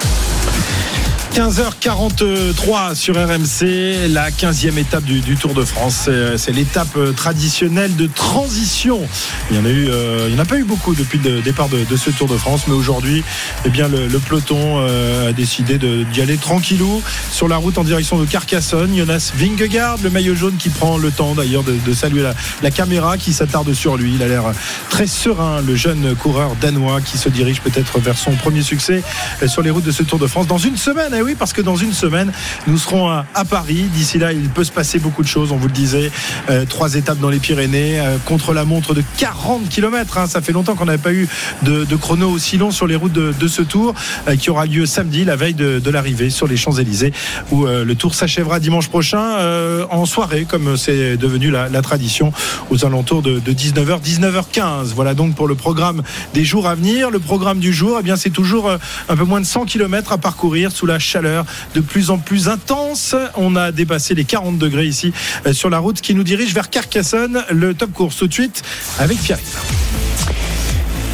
15h43 sur RMC, la 15e étape du, Tour de France. C'est- l'étape euh, traditionnelle de transition. Il y en a eu, euh, n'y en a pas eu beaucoup depuis le départ de, ce Tour de France, mais aujourd'hui, eh bien, le, peloton euh, a décidé d'y aller tranquillou sur la route en direction de Carcassonne. Jonas Vingegaard, le maillot jaune qui prend le temps d'ailleurs de, saluer la, caméra qui s'attarde sur lui. Il a l'air très serein, le jeune coureur danois qui se dirige peut-être vers son premier succès sur les routes de ce Tour de France dans une semaine. Eh oui, parce que dans une semaine, nous serons à, Paris. D'ici là, il peut se passer beaucoup de choses. On vous le disait, Euh, trois étapes dans les Pyrénées, euh, contre la montre de 40 km. Ça fait longtemps qu'on n'avait pas eu de, chrono aussi long sur les routes de, ce Tour, euh, qui aura lieu samedi, la veille de, l'arrivée sur les Champs-Élysées, où le Tour s'achèvera dimanche prochain en soirée, comme c'est devenu la, tradition, aux alentours de, de 19h, 19h15. Voilà donc pour le programme des jours à venir. Le programme du jour, eh bien, c'est toujours un peu moins de 100 km à parcourir sous la chaleur de plus en plus intense. On a dépassé les 40 degrés ici euh, sur la route qui nous dirige vers Carcassonne. Le top course tout de suite avec Pierre.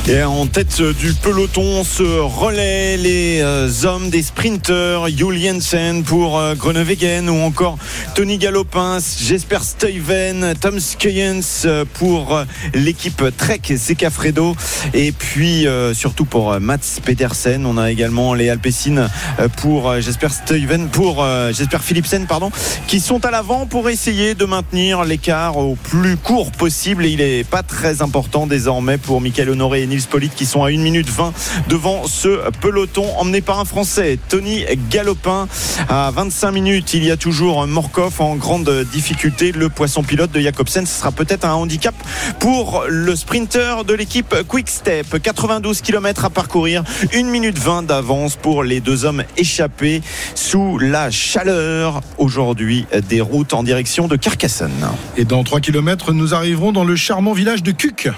Et en tête du peloton se relaient les euh, hommes des sprinters, Jules Jensen pour euh, Groenewegen ou encore Tony Galopin, Jesper Stuyven, Tom Skuyens euh, pour l'équipe Trek Secafredo et puis surtout pour Mats Pedersen. On a également les Alpecin euh, pour Jesper Stuyven, pour Jesper Philipsen, pardon, qui sont à l'avant pour essayer de maintenir l'écart au plus court possible. Il est pas très important désormais pour Michael Honoré et Qui sont à 1 minute 20 devant ce peloton emmené par un Français, Tony Galopin. À 25 minutes, il y a toujours Morkov en grande difficulté. Le poisson pilote de Jacobsen, ce sera peut-être un handicap pour le sprinter de l'équipe Quick Step. 92 km à parcourir, 1 minute 20 d'avance pour les deux hommes échappés sous la chaleur aujourd'hui des routes en direction de Carcassonne. Et dans 3 km, nous arriverons dans le charmant village de Cuc.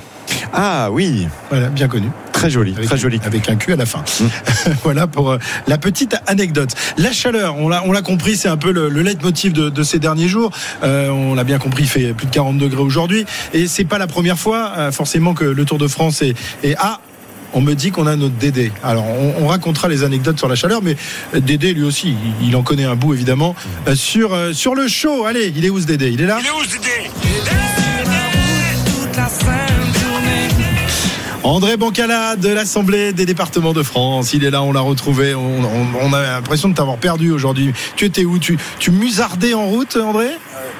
Ah oui, Voilà, bien connu. très joli, Avec, très joli. avec un cul à la fin. voilà pour euh, la petite anecdote. La chaleur, on l'a, on l'a compris, c'est un peu le, le leitmotiv de, de ces derniers jours. Euh, on l'a bien compris, il fait plus de 40 degrés aujourd'hui. Et c'est pas la première fois, euh, forcément, que le Tour de France est, est à on me dit qu'on a notre Dédé. Alors, on, on racontera les anecdotes sur la chaleur, mais Dédé, lui aussi, il, il en connaît un bout, évidemment, euh, sur, euh, sur le show. Allez, il est où ce Dédé? Il est là? André Bancala de l'Assemblée des départements de France. Il est là, on l'a retrouvé. On, a l'impression de t'avoir perdu aujourd'hui. Tu étais où? Tu musardais en route, André?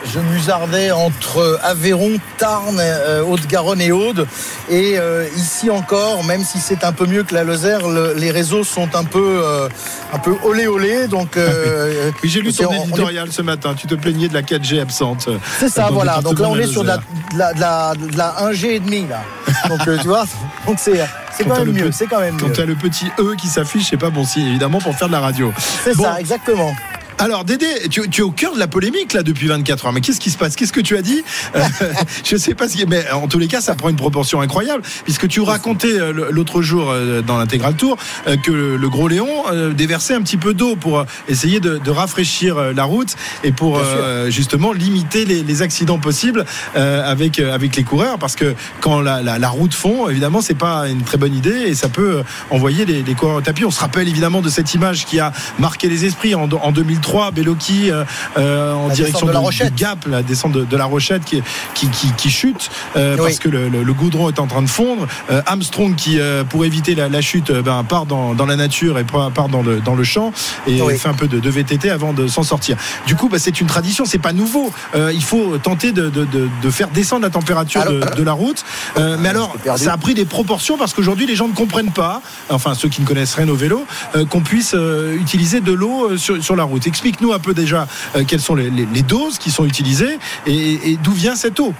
Je musardais entre Aveyron, Tarn, euh, Haute-Garonne et Aude. Et euh, ici encore, même si c'est un peu mieux que la Lozère, le- les réseaux sont un peu, euh, un peu olé olé. Donc, euh, Oui, j'ai lu ton est- éditorial ce matin. Tu te plaignais de la 4G absente. C'est ça, voilà. Donc là, on est sur de la, Lozère. de la, de la, de la 1G et demi, là. Donc, euh, tu vois, donc c'est, c'est Quand même le mieux. C'est quand même Quand tu as le petit E qui s'affiche, c'est pas bon signe, évidemment, pour faire de la radio. C'est Bon. ça, exactement. Alors Dédé, tu, tu es au cœur de la polémique là depuis 24 heures. Mais qu'est-ce qui se passe? Qu'est-ce que tu as dit? Euh, Je sais pas ce qui mais en tous les cas, ça prend une proportion incroyable puisque tu racontais euh, l'autre jour euh, dans l'intégral tour euh, que le, gros Léon déversait un petit peu d'eau pour essayer de, de rafraîchir la route et pour euh, justement limiter les, les accidents possibles euh, avec avec les coureurs parce que quand la, la, la route fond, évidemment, c'est pas une très bonne idée et ça peut envoyer les, les coureurs au tapis. On se rappelle évidemment de cette image qui a marqué les esprits en, en 2003, Bellocchi euh, euh, en La direction de la Rochette. Gap, la descente de, de la Rochette qui, qui, qui, qui chute euh, Oui. parce que le, le- le goudron est en train de fondre. Euh, Armstrong qui, pour éviter la, la chute, ben, part dans, dans la nature et part dans le, dans le champ et Oui. fait un peu de, de VTT avant de s'en sortir. Du coup, bah, c'est une tradition, c'est pas nouveau. Il faut tenter de, de, de, de faire descendre la température de, Alors- de la route. Euh, mais alors, ça a pris des proportions parce qu'aujourd'hui, les gens ne comprennent pas, enfin ceux qui ne connaissent rien au vélo, qu'on puisse utiliser de l'eau sur, sur la route. Explique-nous un peu déjà euh, quelles sont les, les- les doses qui sont utilisées et, et d'où vient cette eau.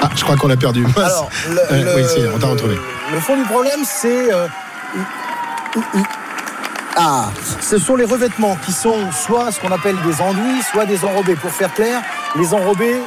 Ah, je crois qu'on l'a perdu. Alors, le, Euh, le- oui, si, on t'a retrouvé. Le fond du problème, c'est. euh, ah, ce sont les revêtements qui sont soit ce qu'on appelle des enduits, soit des enrobés. Pour faire clair, les enrobés,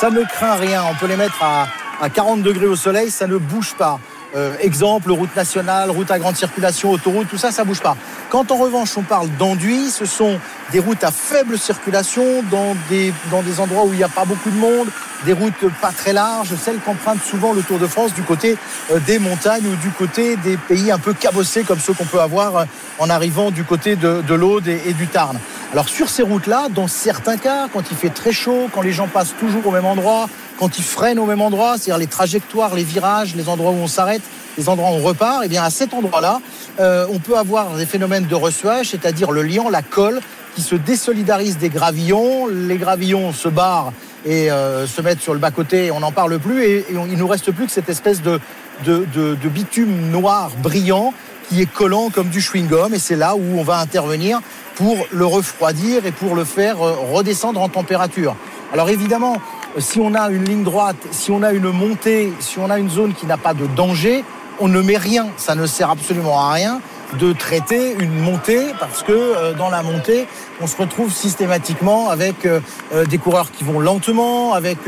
ça ne craint rien. On peut les mettre à, à 40 degrés au soleil, ça ne bouge pas. Euh, exemple, route nationale, route à grande circulation, autoroute, tout ça, ça bouge pas. Quand en revanche on parle d'enduits, ce sont des routes à faible circulation, dans des, dans des endroits où il n'y a pas beaucoup de monde, des routes pas très larges, celles qu'empruntent souvent le Tour de France du côté euh, des montagnes ou du côté des pays un peu cabossés comme ceux qu'on peut avoir euh, en arrivant du côté de, de l'Aude et du Tarn. Alors sur ces routes-là, dans certains cas, quand il fait très chaud, quand les gens passent toujours au même endroit, quand ils freinent au même endroit, c'est-à-dire les trajectoires, les virages, les endroits où on s'arrête, les endroits où on repart, et bien à cet endroit-là, euh, on peut avoir des phénomènes de ressuage, c'est-à-dire le liant, la colle, qui se désolidarise des gravillons. Les gravillons se barrent et euh, se mettent sur le bas-côté, on n'en parle plus, et, et on- il nous reste plus que cette espèce de, de, bitume noir brillant qui est collant comme du chewing-gum, et c'est là où on va intervenir pour le refroidir et pour le faire euh, redescendre en température. Alors évidemment, si on a une ligne droite, si on a une montée, si on a une zone qui n'a pas de danger, on ne met rien. Ça ne sert absolument à rien de traiter une montée parce que euh, dans la montée, on se retrouve systématiquement avec euh, euh, des coureurs qui vont lentement, avec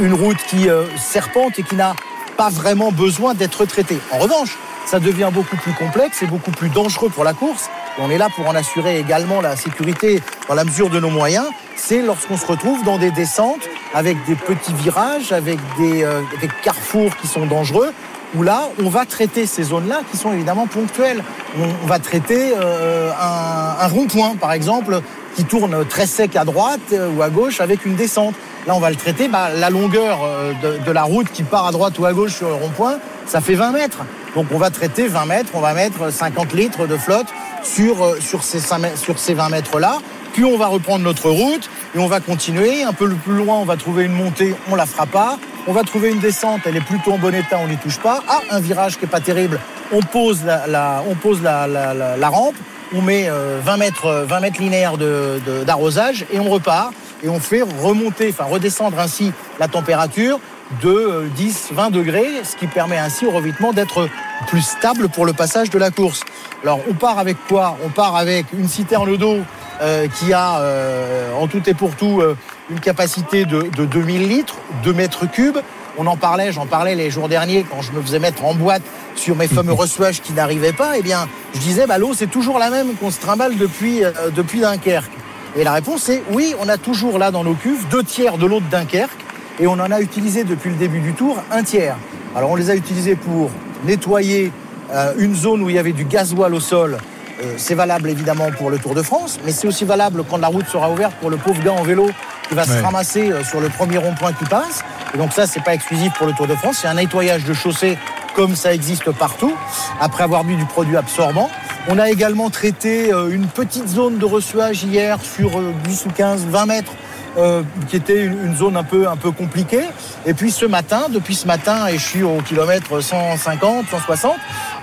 une route qui serpente et qui n'a pas vraiment besoin d'être traitée. En revanche, ça devient beaucoup plus complexe et beaucoup plus dangereux pour la course. On est là pour en assurer également la sécurité dans la mesure de nos moyens. C'est lorsqu'on se retrouve dans des descentes avec des petits virages, avec des, euh, carrefours qui sont dangereux, où là, on va traiter ces zones-là qui sont évidemment ponctuelles. On, va traiter euh, un, rond-point, par exemple, qui tourne très sec à droite euh, ou à gauche avec une descente. Là, on va le traiter, bah, la longueur de la route qui part à droite ou à gauche sur le rond-point, ça fait 20 mètres. Donc on va traiter 20 mètres, on va mettre 50 litres de flotte sur, euh, sur ces, 5 mètres- sur ces 20 mètres-là. Puis on va reprendre notre route et on va continuer. Un peu plus loin, on va trouver une montée, on la fera pas. On va trouver une descente, elle est plutôt en bon état, on n'y touche pas. Ah, un virage qui est pas terrible, on pose la, on pose la, la- rampe, on met euh, 20 mètres, euh, 20 mètres linéaires de- de- d'arrosage et on repart et on fait remonter, enfin redescendre ainsi la température de euh, 10, 20 degrés, ce qui permet ainsi au revêtement d'être plus stable pour le passage de la course. Alors on part avec quoi? On part avec une citerne d'eau euh, qui a euh, en tout et pour tout euh, une capacité de, de 2000 litres, 2 mètres cubes. On en parlait, j'en parlais les jours derniers quand je me faisais mettre en boîte sur mes fameux reçuages qui n'arrivaient pas. Eh bien, je disais, bah, l'eau c'est toujours la même qu'on se trimballe depuis, euh, depuis Dunkerque. Et la réponse est oui, on a toujours là dans nos cuves deux tiers de l'eau de Dunkerque et on en a utilisé depuis le début du tour un tiers. Alors on les a utilisés pour nettoyer euh, une zone où il y avait du gasoil au sol. Euh, c'est valable évidemment pour le Tour de France, mais c'est aussi valable quand la route sera ouverte pour le pauvre gars en vélo qui va se ramasser euh, sur le premier rond-point qui passe. Et donc ça, c'est pas exclusif pour le Tour de France, c'est un nettoyage de chaussée comme ça existe partout, après avoir mis du produit absorbant. On a également traité une petite zone de reçuage hier sur euh, 10 ou 15, 20 mètres euh, qui était une, zone un peu, un peu compliquée. Et puis ce matin, depuis ce matin, et je suis au kilomètre 150, 160,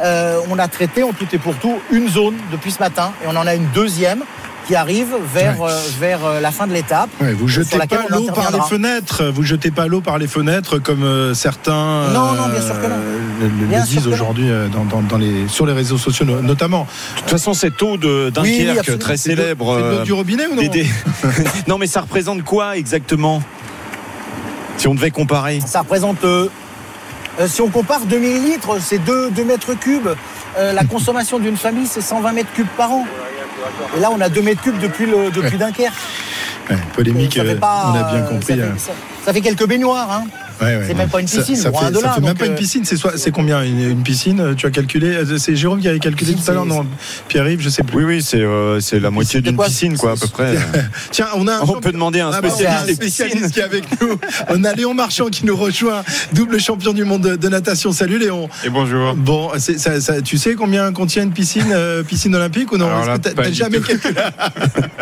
euh, on a traité en tout et pour tout une zone depuis ce matin. Et on en a une deuxième qui arrive vers, Ouais. euh, vers euh, la fin de l'étape. Ouais, vous sur jetez pas l'eau par les fenêtres, vous jetez pas l'eau par les fenêtres comme euh, certains Non, non, bien sûr que non. le, le- Bien le sûr disent aujourd'hui euh, dans, dans- dans les, sur les réseaux sociaux no- notamment. De toute façon, cette eau de Oui, Dunkerque, très célèbre. c'est l'eau euh, du robinet ou non des- des- non, mais ça représente quoi exactement? Si on devait comparer Ça représente, euh, euh, si on compare 2000 litres, c'est 2, 2 mètres cubes. Euh, la consommation d'une famille, c'est 120 mètres cubes par an. Et là, on a 2 mètres cubes depuis, le, depuis Dunkerque. Ouais, polémique, euh, pas, on a bien euh, compris. Ça euh, fait, ça- ça fait quelques baignoires. Hein. Ouais, ouais, c'est même pas une Ça- piscine, Ça, loin fait, de ça là, fait même pas une euh, piscine. C'est soit- c'est combien une, une piscine euh, Tu as calculé euh, C'est Jérôme qui avait calculé tout à l'heure c'est- Non, Pierre-Yves, je sais plus. Oui, oui, c'est euh, c'est la moitié d'une piscine, quoi, à peu près. Tiens, on a un On peut demander à un Ah bah, spécialiste on a un des spécialiste piscines. qui est avec nous. On a Léon Marchand qui nous rejoint, double champion du monde de, de natation. Salut Léon. Et bonjour. Bon, c'est- ça- ça- tu sais combien contient une piscine, euh, piscine olympique ou non? Alors Est-ce là, que t'as- pas t'as du jamais calculé?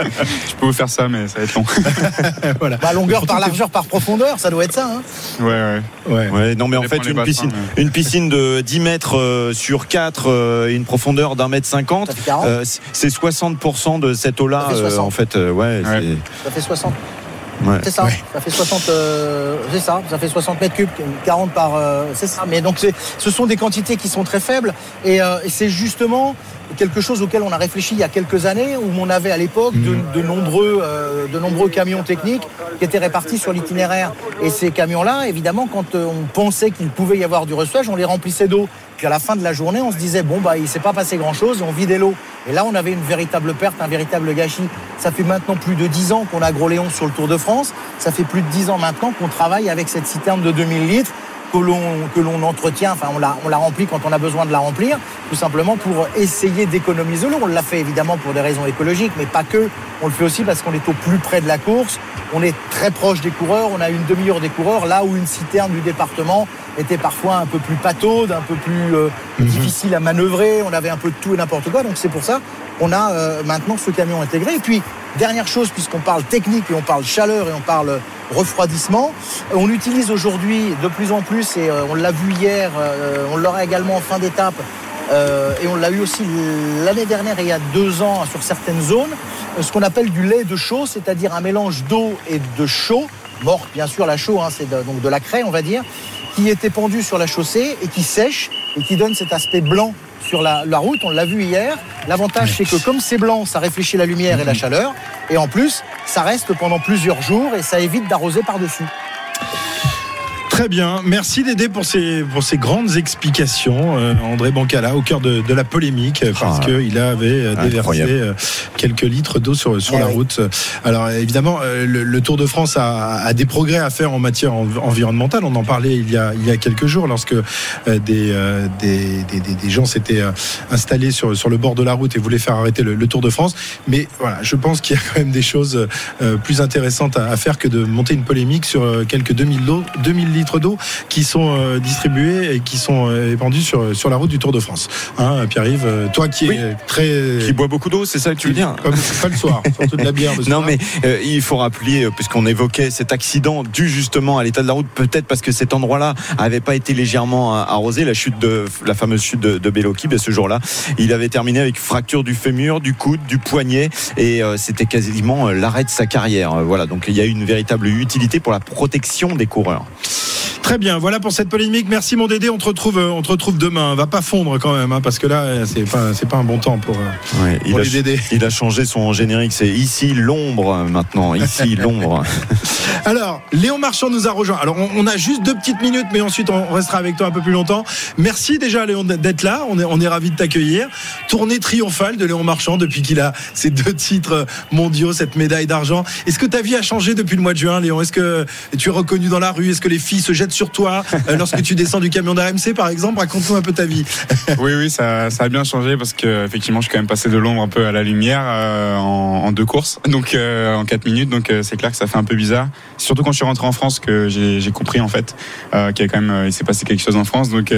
Je peux vous faire ça, mais ça va être long. Voilà. Bah, longueur par largeur par profondeur, ça doit être ça. Hein. Ouais, ouais. Ouais. Ouais, non, mais en fait, une bassins, piscine, mais- une piscine de 10 mètres euh, sur 4 euh, et une profondeur d'un mètre 50, Ça fait 40. euh, c'est 60% de cette eau-là, Ça fait euh, 60. en fait. euh, ouais, Ouais. Ça fait 60. c'est- ouais. C'est ça. Ouais. Ça fait 60. euh, c'est ça. Ça fait 60 mètres cubes, 40 par. euh, c'est ça. Mais donc, c'est- ce sont des quantités qui sont très faibles. Et, euh, et c'est justement quelque chose auquel on a réfléchi il y a quelques années, où on avait à l'époque de, de nombreux, euh, de nombreux camions techniques qui étaient répartis sur l'itinéraire. Et ces camions-là, évidemment, quand euh, on pensait qu'il pouvait y avoir du reçuage, on les remplissait d'eau. Puis à la fin de la journée, on se disait bon bah il s'est pas passé grand-chose, on vidait l'eau. Et là, on avait une véritable perte, un véritable gâchis. Ça fait maintenant plus de 10 ans qu'on a Gros Léon sur le Tour de France. Ça fait plus de 10 ans maintenant qu'on travaille avec cette citerne de 2000 litres que l'on que l'on entretient, enfin on la, on la remplit quand on a besoin de la remplir, tout simplement pour essayer d'économiser l'eau. On l'a fait évidemment pour des raisons écologiques, mais pas que. On le fait aussi parce qu'on est au plus près de la course, on est très proche des coureurs, on a une demi-heure des coureurs, là où une citerne du département était parfois un peu plus pataude, un peu plus euh, difficile à manœuvrer, on avait un peu de tout et n'importe quoi, donc c'est pour ça qu'on a euh, maintenant ce camion intégré. Et puis, dernière chose, puisqu'on parle technique et on parle chaleur et on parle refroidissement, on utilise aujourd'hui de plus en plus, et euh, on l'a vu hier, euh, on l'aura également en fin d'étape, euh, et on l'a eu aussi l'année dernière et il y a deux ans sur certaines zones, ce qu'on appelle du lait de chaux, c'est-à-dire un mélange d'eau et de chaux, morte bien sûr la chaux, hein, c'est donc de la craie on va dire, qui est épandue sur la chaussée et qui sèche et qui donne cet aspect blanc sur la, la route, on l'a vu hier. L'avantage c'est que comme c'est blanc, ça réfléchit la lumière et la chaleur, et en plus ça reste pendant plusieurs jours et ça évite d'arroser par-dessus. Très bien, merci Dédé pour ces, pour ces grandes explications. Euh, André Bancala au cœur de, de la polémique euh, parce Ah, qu'il avait euh, déversé incroyable. quelques litres d'eau sur, sur Eh la route. Alors évidemment, le, le Tour de France a, a des progrès à faire en matière env- environnementale. On en parlait il y a, il y a quelques jours lorsque des, des, des, des- des gens s'étaient installés sur, sur le bord de la route et voulaient faire arrêter le, le Tour de France. Mais voilà, je pense qu'il y a quand même des choses plus intéressantes à, à faire que de monter une polémique sur quelques 2000, d'eau- 2000 litres d'eau qui sont euh, distribués et qui sont euh, épandus sur, sur la route du Tour de France. Hein, Pierre-Yves, euh, toi qui Oui. es très... Qui boit beaucoup d'eau, c'est ça que tu veux dire Comme pas le soir, surtout de la bière Non mais euh, il faut rappeler, puisqu'on évoquait cet accident dû justement à l'état de la route, peut-être parce que cet endroit-là avait pas été légèrement arrosé, la chute de la fameuse chute de, de Bellocchi, ben, ce jour-là, il avait terminé avec fracture du fémur, du coude, du poignet, et euh, c'était quasiment l'arrêt de sa carrière. Voilà, donc il y a une véritable utilité pour la protection des coureurs. Très bien, voilà pour cette polémique. Merci mon Dédé, on te retrouve, euh, on te retrouve demain. Va pas fondre quand même, hein, parce que là, euh, c'est pas, c'est pas un bon temps pour, euh, il, pour a, les Dédés. il a changé son générique. C'est ici l'ombre maintenant. Ici l'ombre. Alors, Léon Marchand nous a rejoint. Alors, on, on a juste deux petites minutes, mais ensuite on restera avec toi un peu plus longtemps. Merci déjà Léon d'être là. On est, on est ravis de t'accueillir. Tournée triomphale de Léon Marchand depuis qu'il a ses deux titres mondiaux, cette médaille d'argent. Est-ce que ta vie a changé depuis le mois de juin, Léon? Est-ce que tu es reconnu dans la rue? Est-ce que les filles se jettent sur toi euh, lorsque tu descends du camion d'AMC, par exemple Raconte-nous un peu ta vie. Oui, oui, ça, ça a bien changé parce que effectivement, je suis quand même passé de l'ombre un peu à la lumière euh, en, deux courses, donc euh, en quatre minutes. Donc c'est clair que ça fait un peu bizarre. Surtout quand je suis rentré en France que j'ai compris en fait qu'il quand même il s'est passé quelque chose en France. Donc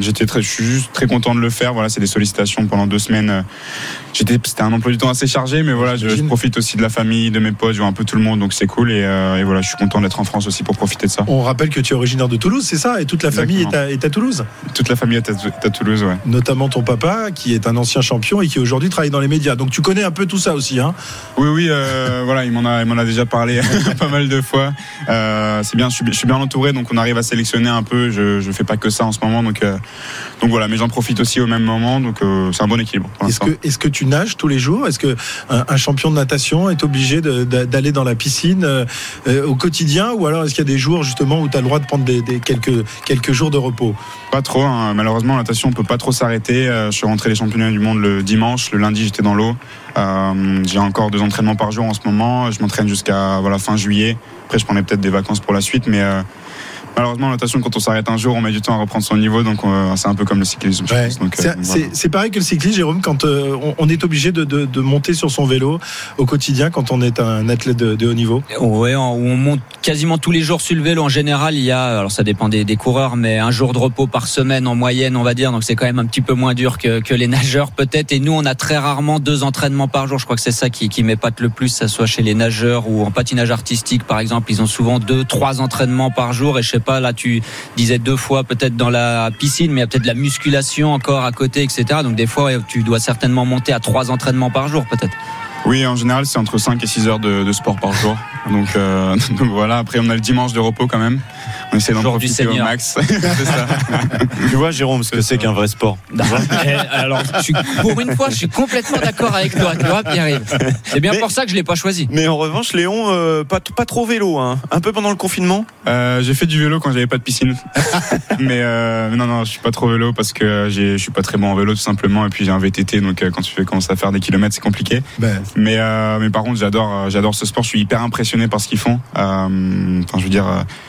j'étais très, je suis juste très content de le faire. Voilà, c'est des sollicitations pendant deux semaines. J'étais, c'était un emploi du temps assez chargé, mais voilà, je, profite aussi de la famille, de mes potes, je vois un peu tout le monde, donc c'est cool. Et, euh, et voilà, je suis content d'être en France aussi pour profiter de ça. On rappelle que tu es originaire de Toulouse, c'est ça? Et toute la famille est à, est à Toulouse? Toute la famille est à, est à Toulouse, ouais. Notamment ton papa, qui est un ancien champion et qui aujourd'hui travaille dans les médias. Donc tu connais un peu tout ça aussi, hein? Oui, oui, euh, voilà, il m'en a, il m'en a déjà parlé pas mal de fois. Euh, c'est bien, je suis, je suis bien entouré, donc on arrive à sélectionner un peu. Je, je fais pas que ça en ce moment, donc, donc voilà, mais j'en profite aussi au même moment, donc c'est un bon équilibre. Est-ce que, est-ce que tu nages tous les jours? Est-ce que un, un champion de natation est obligé d'aller dans la piscine euh, euh, au quotidien? Ou alors est-ce qu'il y a des jours justement où tu as le droit de prendre des, quelques, quelques jours de repos? Pas trop, hein. malheureusement, la natation, on peut pas trop s'arrêter. Euh, je suis rentré les championnats du monde le dimanche, le lundi, j'étais dans l'eau. Euh, j'ai encore deux entraînements par jour en ce moment. Je m'entraîne jusqu'à voilà fin juillet. Après, je prenais peut-être des vacances pour la suite, mais euh, malheureusement, la natation, quand on s'arrête un jour, on met du temps à reprendre son niveau, donc c'est un peu comme le cyclisme. Ouais. euh, C'est- voilà. Pareil que le cyclisme, Jérôme, quand euh, on, on est obligé de, de- de monter sur son vélo au quotidien quand on est un athlète de, de haut niveau. Ouais, on on monte quasiment tous les jours sur le vélo. En général, il y a, alors ça dépend des, des coureurs, mais un jour de repos par semaine en moyenne, on va dire. Donc c'est quand même un petit peu moins dur que, que les nageurs peut-être. Et nous, on a très rarement deux entraînements par jour. Je crois que c'est ça qui, qui m'épate le plus, ça soit chez les nageurs ou en patinage artistique, par exemple. Ils ont souvent deux, trois entraînements par jour. Et je sais pas, là, tu disais deux fois peut-être dans la piscine, mais il y a peut-être de la musculation encore à côté, etc. Donc des fois, tu dois certainement monter à trois entraînements par jour, peut-être. Oui, en général, c'est entre 5 et 6 heures de, de sport par jour. Donc, euh, donc voilà, après, on a le dimanche de repos quand même. On essaie d'en profiter au Seigneur. max. ça. tu vois, Jérôme, ce que c'est qu'un vrai sport. Eh, Alors, je suis- pour une fois, je suis complètement d'accord avec toi, tu vois, Pierre-Yves. C'est bien Mais- pour ça que je l'ai pas choisi. Mais en revanche, Léon, euh, pas, pas trop vélo, hein. un peu pendant le confinement. Euh, j'ai fait du vélo quand j'avais pas de piscine. mais euh, non, non, je suis pas trop vélo parce que je suis pas très bon en vélo tout simplement. Et puis j'ai un VTT, donc euh, quand tu fais, commences à faire des kilomètres, c'est compliqué. Ben, Mais, euh, mais par contre, j'adore, j'adore ce sport. Je suis hyper impressionné par ce qu'ils font. Euh, Enfin, je veux dire,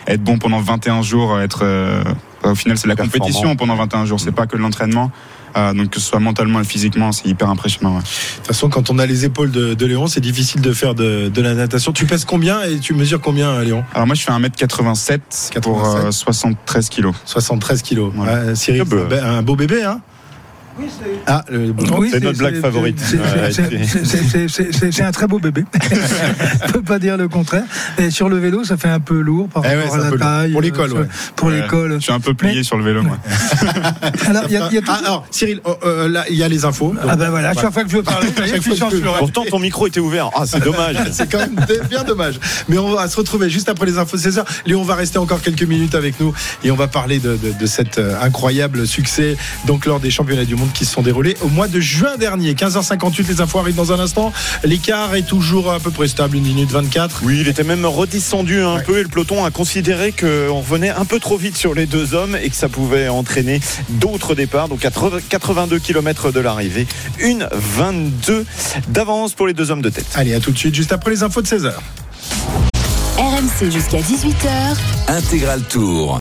être bon pendant 21 jours, euh, être euh, au final, c'est la compétition pendant 21 jours. C'est pas que l'entraînement. Euh, donc que ce soit mentalement et physiquement, c'est hyper impressionnant. ouais. De toute façon, quand on a les épaules de, de Léon, c'est difficile de faire de, de la natation. Tu pèses combien et tu mesures combien, Léon? Alors moi, je fais 1m87 pour 87. euh, 73 kilos. 73 kilos. Voilà. Ouais, Cyril, un beau bébé, hein? Ah, le- Oui, C'est notre blague favorite. c'est- c'est- c'est- c'est- c'est- c'est- C'est c'est un très beau bébé. On peut pas dire le contraire. Et sur le vélo, ça fait un peu lourd par Eh rapport c'est à un la taille. Pour l'école, euh, ouais. Pour Ouais. l'école. Je suis un peu plié Mais- sur le vélo, moi. Alors, il y a, il y a tout- Ah, alors, Cyril, oh, euh, là, il y a les infos. Ah ben voilà, chaque fois que je veux parler, ça. Pourtant, ton micro était ouvert. Ah, c'est dommage. C'est quand même bien dommage. Mais on va se retrouver juste après les infos de 16h. Léon va rester encore quelques minutes avec nous et on va parler de, de, de cet euh, incroyable succès donc lors des championnats du monde qui se sont déroulés au mois de juin dernier. 15h58, les infos arrivent dans un instant. L'écart est toujours à peu près stable, une minute 24. Oui, il était même redescendu un Ouais. peu et le peloton a considéré qu'on revenait un peu trop vite sur les deux hommes et que ça pouvait entraîner d'autres départs. Donc à 82 km de l'arrivée, une 22 d'avance pour les deux hommes de tête. Allez, à tout de suite, juste après les infos de 16h. RMC jusqu'à 18h. Intégral Tour.